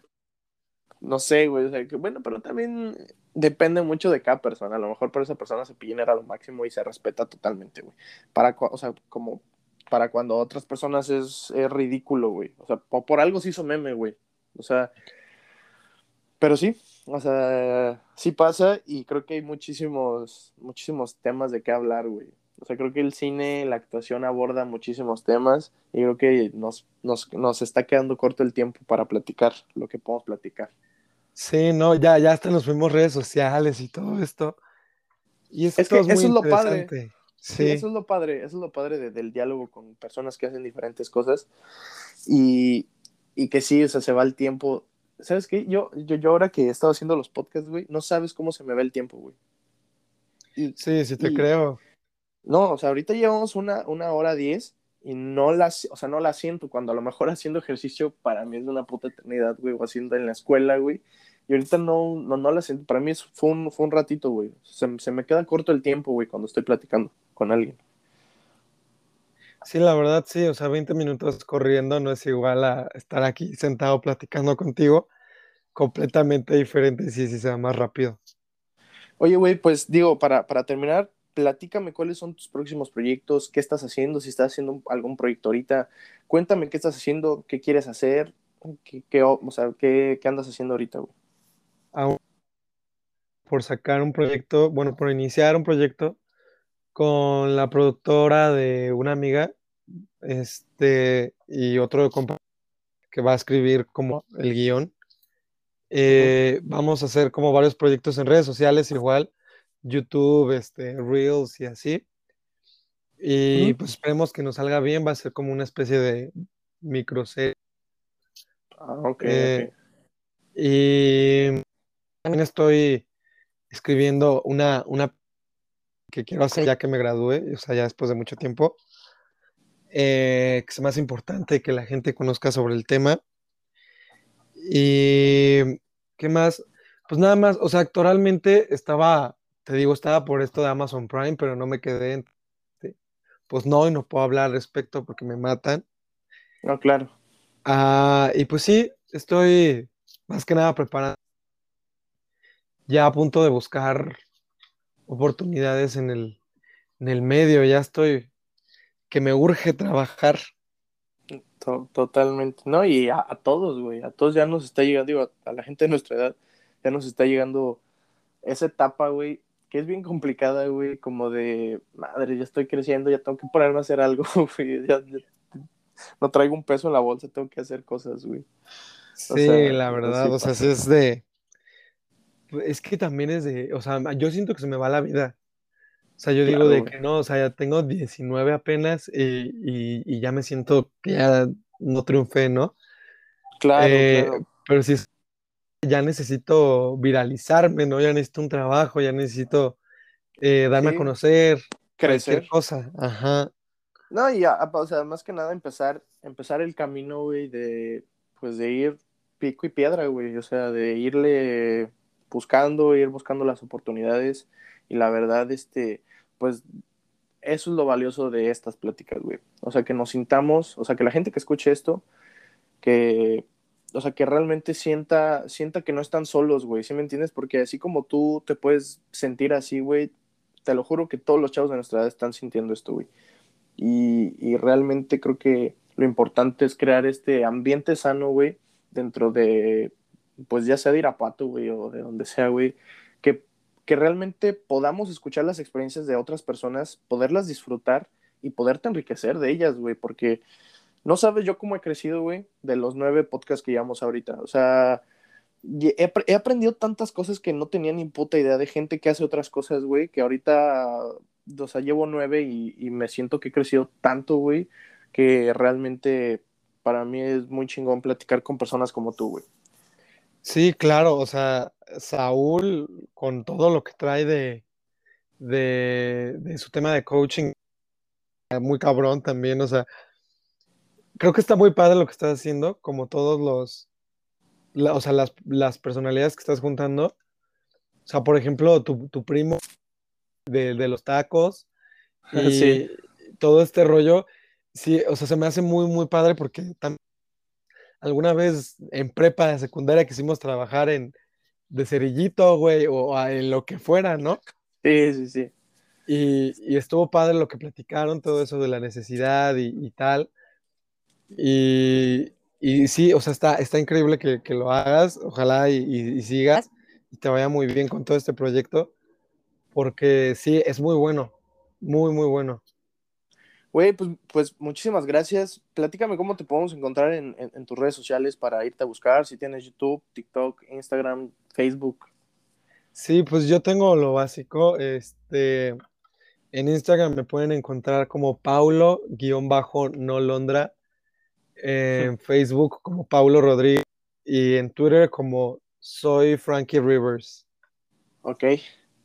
No sé, güey, o sea, que bueno, pero también depende mucho de cada persona. A lo mejor para esa persona Cepillín era lo máximo y se respeta totalmente, güey. Para, o sea, como para cuando otras personas es, ridículo, güey. O sea, por, algo se hizo meme, güey. O sea, pero sí, o sea, sí pasa y creo que hay muchísimos, muchísimos temas de qué hablar, güey. O sea, creo que el cine, la actuación aborda muchísimos temas y creo que nos, nos, nos está quedando corto el tiempo para platicar lo que podemos platicar. Sí, no, ya, ya hasta nos fuimos redes sociales y todo esto. Y es, que eso es lo padre. Sí. eso es lo padre, eso es lo padre del diálogo con personas que hacen diferentes cosas y, y, que sí, o sea, se va el tiempo. ¿Sabes qué? Yo, yo, yo ahora que he estado haciendo los podcasts, güey, no sabes cómo se me va el tiempo, güey. sí, sí te creo. No, o sea, ahorita llevamos una, una hora diez y no la, o sea, no la siento, cuando a lo mejor haciendo ejercicio para mí es de una puta eternidad, güey, o haciendo en la escuela, güey, y ahorita no, no, no la siento. Para mí fue, un, fue un ratito, güey. Se, se, me queda corto el tiempo, güey, cuando estoy platicando con alguien. Sí, la verdad, sí. O sea, 20 minutos corriendo no es igual a estar aquí sentado platicando contigo. Completamente diferente, sí, sí, se va más rápido. Oye, güey, pues digo, para, para terminar, platícame cuáles son tus próximos proyectos, qué estás haciendo, si estás haciendo algún proyecto ahorita, cuéntame qué estás haciendo, qué quieres hacer, qué, qué o sea, qué, qué, andas haciendo ahorita, güey. Por sacar un proyecto, bueno, por iniciar un proyecto con la productora de una amiga, este, y otro compañero que va a escribir como el guion. Eh, vamos a hacer como varios proyectos en redes sociales igual, YouTube, este, Reels y así. Y pues esperemos que nos salga bien, va a ser como una especie de microserie. Ah, ok. Eh, Y también estoy escribiendo una, una que quiero hacer ya que me gradúe, o sea, ya después de mucho tiempo, eh, que es más importante que la gente conozca sobre el tema. Y, ¿qué más? Pues nada más, o sea, actualmente estaba, te digo, estaba por esto de Amazon Prime, pero no me quedé en, pues no, y no puedo hablar al respecto porque me matan. No, claro. Ah, y pues sí, estoy más que nada preparado. Ya a punto de buscar oportunidades en el, en el medio, ya estoy, que me urge trabajar. Totalmente, ¿no? Y a, a todos, güey, a todos ya nos está llegando, digo, a, a, la gente de nuestra edad, ya nos está llegando esa etapa, güey, que es bien complicada, güey, como de, madre, ya estoy creciendo, ya tengo que ponerme a hacer algo, güey, ya, ya, no traigo un peso en la bolsa, tengo que hacer cosas, güey. Sí, o sea, la verdad, o sea, es de, es que también es de, o sea, yo siento que se me va la vida. O sea, yo digo de que no, o sea, ya tengo 19 apenas y, y, y ya me siento que ya no triunfé, ¿no? Claro, eh, claro. Pero si ya necesito viralizarme, ¿no? Ya necesito un trabajo, ya necesito eh, darme sí. a conocer, crecer. cosa. Ajá. No, y ya, o sea, más que nada empezar, empezar el camino, güey, de, pues de ir pico y piedra, güey, o sea, de irle buscando, ir buscando las oportunidades y la verdad, este, pues eso es lo valioso de estas pláticas, güey. O sea, que nos sintamos, o sea, que la gente que escuche esto, que, o sea, que realmente sienta, sienta que no están solos, güey, ¿sí me entiendes? Porque así como tú te puedes sentir así, güey, te lo juro que todos los chavos de nuestra edad están sintiendo esto, güey. Y, y realmente creo que lo importante es crear este ambiente sano, güey, dentro de, pues ya sea de Irapato, güey, o de donde sea, güey, que, que realmente podamos escuchar las experiencias de otras personas, poderlas disfrutar y poderte enriquecer de ellas, güey, porque no sabes yo cómo he crecido, güey, de los nueve podcasts que llevamos ahorita. O sea, he, aprendido tantas cosas que no tenía ni puta idea de gente que hace otras cosas, güey, que ahorita, o sea, llevo nueve y, y me siento que he crecido tanto, güey, que realmente para mí es muy chingón platicar con personas como tú, güey. Sí, claro, o sea, Saúl, con todo lo que trae de, de, de, su tema de coaching, muy cabrón también, o sea, creo que está muy padre lo que estás haciendo, como todos los, la, o sea, las, las, personalidades que estás juntando. O sea, por ejemplo, tu, tu primo de, de, los tacos y sí. todo este rollo, sí, o sea, se me hace muy, muy padre porque también alguna vez en prepa de secundaria quisimos trabajar en de cerillito, güey, o en lo que fuera, ¿no? Sí, sí, sí. Y, y, estuvo padre lo que platicaron, todo eso de la necesidad y, y tal. Y, y, sí, o sea, está, está increíble que, que lo hagas, ojalá y, sigas y te vaya muy bien con todo este proyecto, porque sí, es muy bueno, muy, muy bueno. Güey, pues, pues muchísimas gracias. Platícame cómo te podemos encontrar en, en, en, tus redes sociales para irte a buscar, si tienes YouTube, TikTok, Instagram, Facebook. Sí, pues yo tengo lo básico. Este, en Instagram me pueden encontrar como Paulo-no Londra, en Facebook como Paulo Rodríguez y en Twitter como soy Frankie Rivers. Ok,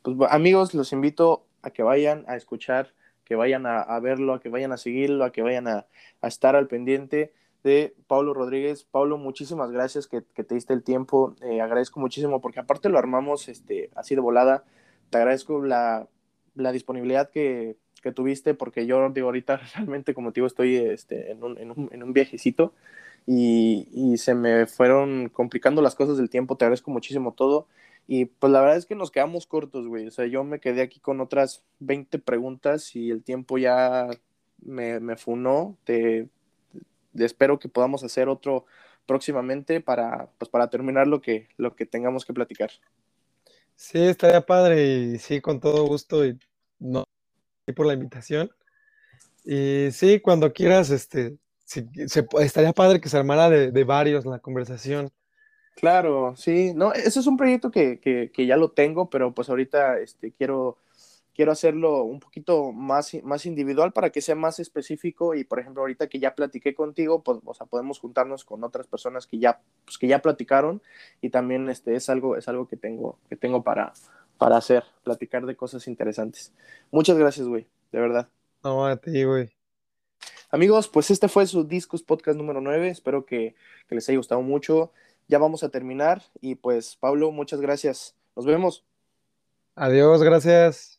pues amigos, los invito a que vayan a escuchar que vayan a, a, verlo, a que vayan a seguirlo, a que vayan a, a, estar al pendiente de Pablo Rodríguez. Pablo, muchísimas gracias que, que te diste el tiempo. Eh, agradezco muchísimo porque aparte lo armamos este, así de volada. Te agradezco la, la disponibilidad que, que, tuviste porque yo digo ahorita realmente como te digo estoy este, en, un, en, un, en un y, y se me fueron complicando las cosas del tiempo. Te agradezco muchísimo todo. Y pues la verdad es que nos quedamos cortos, güey. O sea, yo me quedé aquí con otras 20 preguntas y el tiempo ya me, me funó. Te, espero que podamos hacer otro próximamente para, pues, para terminar lo que, lo que tengamos que platicar. Sí, estaría padre y sí, con todo gusto y no por la invitación. Y sí, cuando quieras, este, se, estaría padre que se armara de, de varios la conversación. Claro, sí, no, ese es un proyecto que, que, que, ya lo tengo, pero pues ahorita este, quiero, quiero hacerlo un poquito más, más individual para que sea más específico y por ejemplo ahorita que ya platiqué contigo, pues, o sea, podemos juntarnos con otras personas que ya, pues, que ya platicaron y también este, es algo, es algo que tengo, que tengo para, para hacer, platicar de cosas interesantes. Muchas gracias, güey, de verdad. No, a ti, güey. Amigos, pues este fue su Discos Podcast número 9, espero que, que les haya gustado mucho ya vamos a terminar y pues Pablo, muchas gracias. Nos vemos. Adiós, gracias.